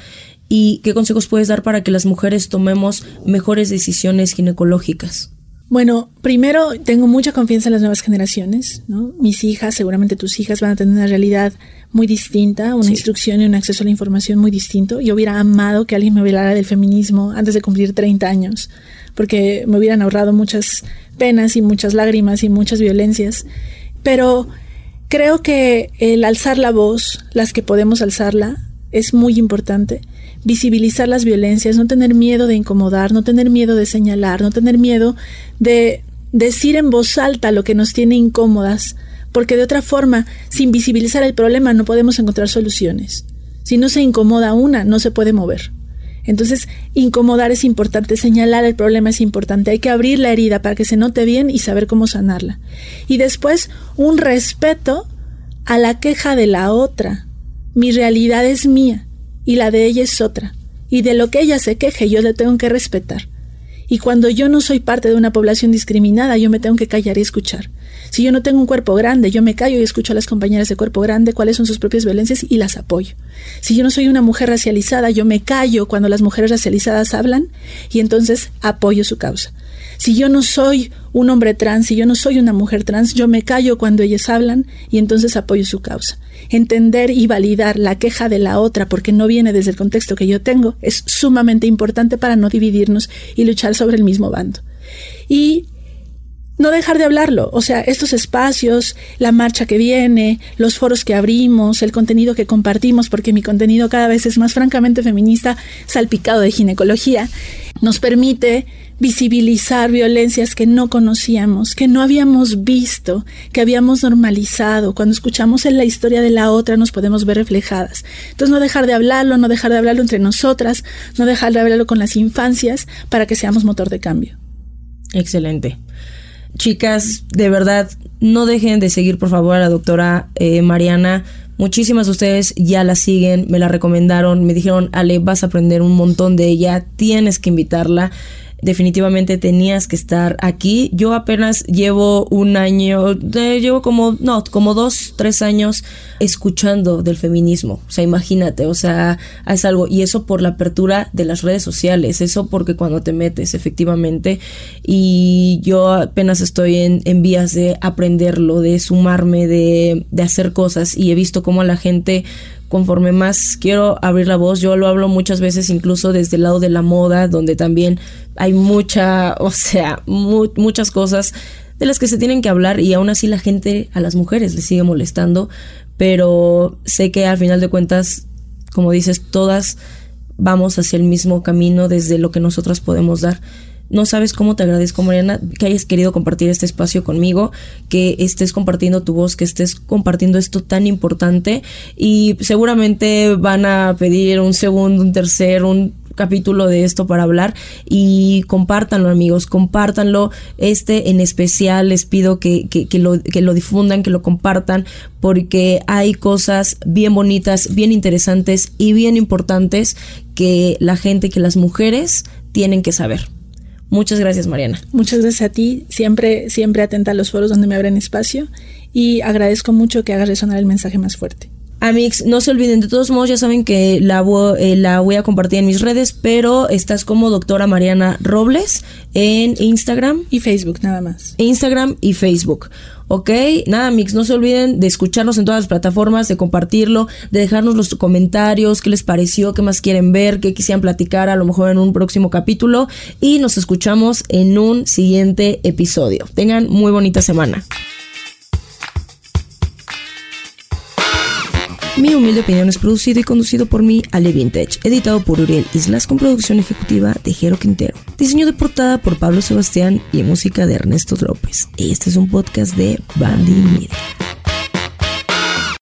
¿Y qué consejos puedes dar para que las mujeres tomemos mejores decisiones ginecológicas? Bueno, primero tengo mucha confianza en las nuevas generaciones, ¿no? Mis hijas, seguramente tus hijas van a tener una realidad muy distinta, una instrucción y un acceso a la información muy distinto. Yo hubiera amado que alguien me hablara del feminismo antes de cumplir 30 años, porque me hubieran ahorrado muchas penas y muchas lágrimas y muchas violencias. Pero creo que el alzar la voz, las que podemos alzarla, es muy importante visibilizar las violencias, no tener miedo de incomodar, no tener miedo de señalar, no tener miedo de decir en voz alta lo que nos tiene incómodas, porque de otra forma, sin visibilizar el problema no podemos encontrar soluciones. Si no se incomoda una, no se puede mover. Entonces, incomodar es importante, señalar el problema es importante, hay que abrir la herida para que se note bien y saber cómo sanarla. Y después, un respeto a la queja de la otra. Mi realidad es mía y la de ella es otra. Y de lo que ella se queje yo le tengo que respetar. Y cuando yo no soy parte de una población discriminada, yo me tengo que callar y escuchar. Si yo no tengo un cuerpo grande, yo me callo y escucho a las compañeras de cuerpo grande cuáles son sus propias violencias y las apoyo. Si yo no soy una mujer racializada, yo me callo cuando las mujeres racializadas hablan y entonces apoyo su causa. Si yo no soy un hombre trans, si yo no soy una mujer trans, yo me callo cuando ellas hablan y entonces apoyo su causa. Entender y validar la queja de la otra porque no viene desde el contexto que yo tengo es sumamente importante para no dividirnos y luchar sobre el mismo bando. Y no dejar de hablarlo, o sea, estos espacios, la marcha que viene, los foros que abrimos, el contenido que compartimos, porque mi contenido cada vez es más francamente feminista, salpicado de ginecología, nos permite visibilizar violencias que no conocíamos, que no habíamos visto, que habíamos normalizado. Cuando escuchamos en la historia de la otra nos podemos ver reflejadas. Entonces no dejar de hablarlo, no dejar de hablarlo entre nosotras, no dejar de hablarlo con las infancias para que seamos motor de cambio. Excelente chicas, de verdad, no dejen de seguir por favor a la doctora eh, Mariana. Muchísimas de ustedes ya la siguen, me la recomendaron, me dijeron, Ale, vas a aprender un montón de ella, tienes que invitarla definitivamente tenías que estar aquí. Yo apenas llevo un año, llevo como, no, como dos, tres años escuchando del feminismo. O sea, imagínate, o sea, es algo, y eso por la apertura de las redes sociales, eso porque cuando te metes, efectivamente, y yo apenas estoy en, en vías de aprenderlo, de sumarme, de, de hacer cosas, y he visto cómo la gente conforme más quiero abrir la voz, yo lo hablo muchas veces incluso desde el lado de la moda, donde también hay mucha, [laughs] o sea, muchas cosas de las que se tienen que hablar y aún así la gente, a las mujeres les sigue molestando, pero sé que al final de cuentas, como dices, todas vamos hacia el mismo camino desde lo que nosotras podemos dar. No sabes cómo te agradezco, Mariana, que hayas querido compartir este espacio conmigo, que estés compartiendo tu voz, que estés compartiendo esto tan importante y seguramente van a pedir un segundo, un tercer, un capítulo de esto para hablar y compártanlo amigos, compártanlo. Este en especial les pido que, que, lo, que lo difundan, que lo compartan porque hay cosas bien bonitas, bien interesantes y bien importantes que la gente, que las mujeres tienen que saber. Muchas gracias, Mariana. Muchas gracias a ti, siempre, siempre atenta a los foros donde me abren espacio y agradezco mucho que hagas resonar el mensaje más fuerte. Amix, no se olviden, de todos modos ya saben que la, eh, la voy a compartir en mis redes, pero estás como doctora Mariana Robles en Instagram. Y Facebook, nada más. Instagram y Facebook. ¿Ok? Nada, Mix, no se olviden de escucharnos en todas las plataformas, de compartirlo, de dejarnos los comentarios, qué les pareció, qué más quieren ver, qué quisieran platicar a lo mejor en un próximo capítulo. Y nos escuchamos en un siguiente episodio. Tengan muy bonita semana. Mi humilde opinión es producido y conducido por mí, Ale Vintage, editado por Uriel Islas con producción ejecutiva de Jero Quintero. Diseño de portada por Pablo Sebastián y música de Ernesto López. Este es un podcast de Bandy Media.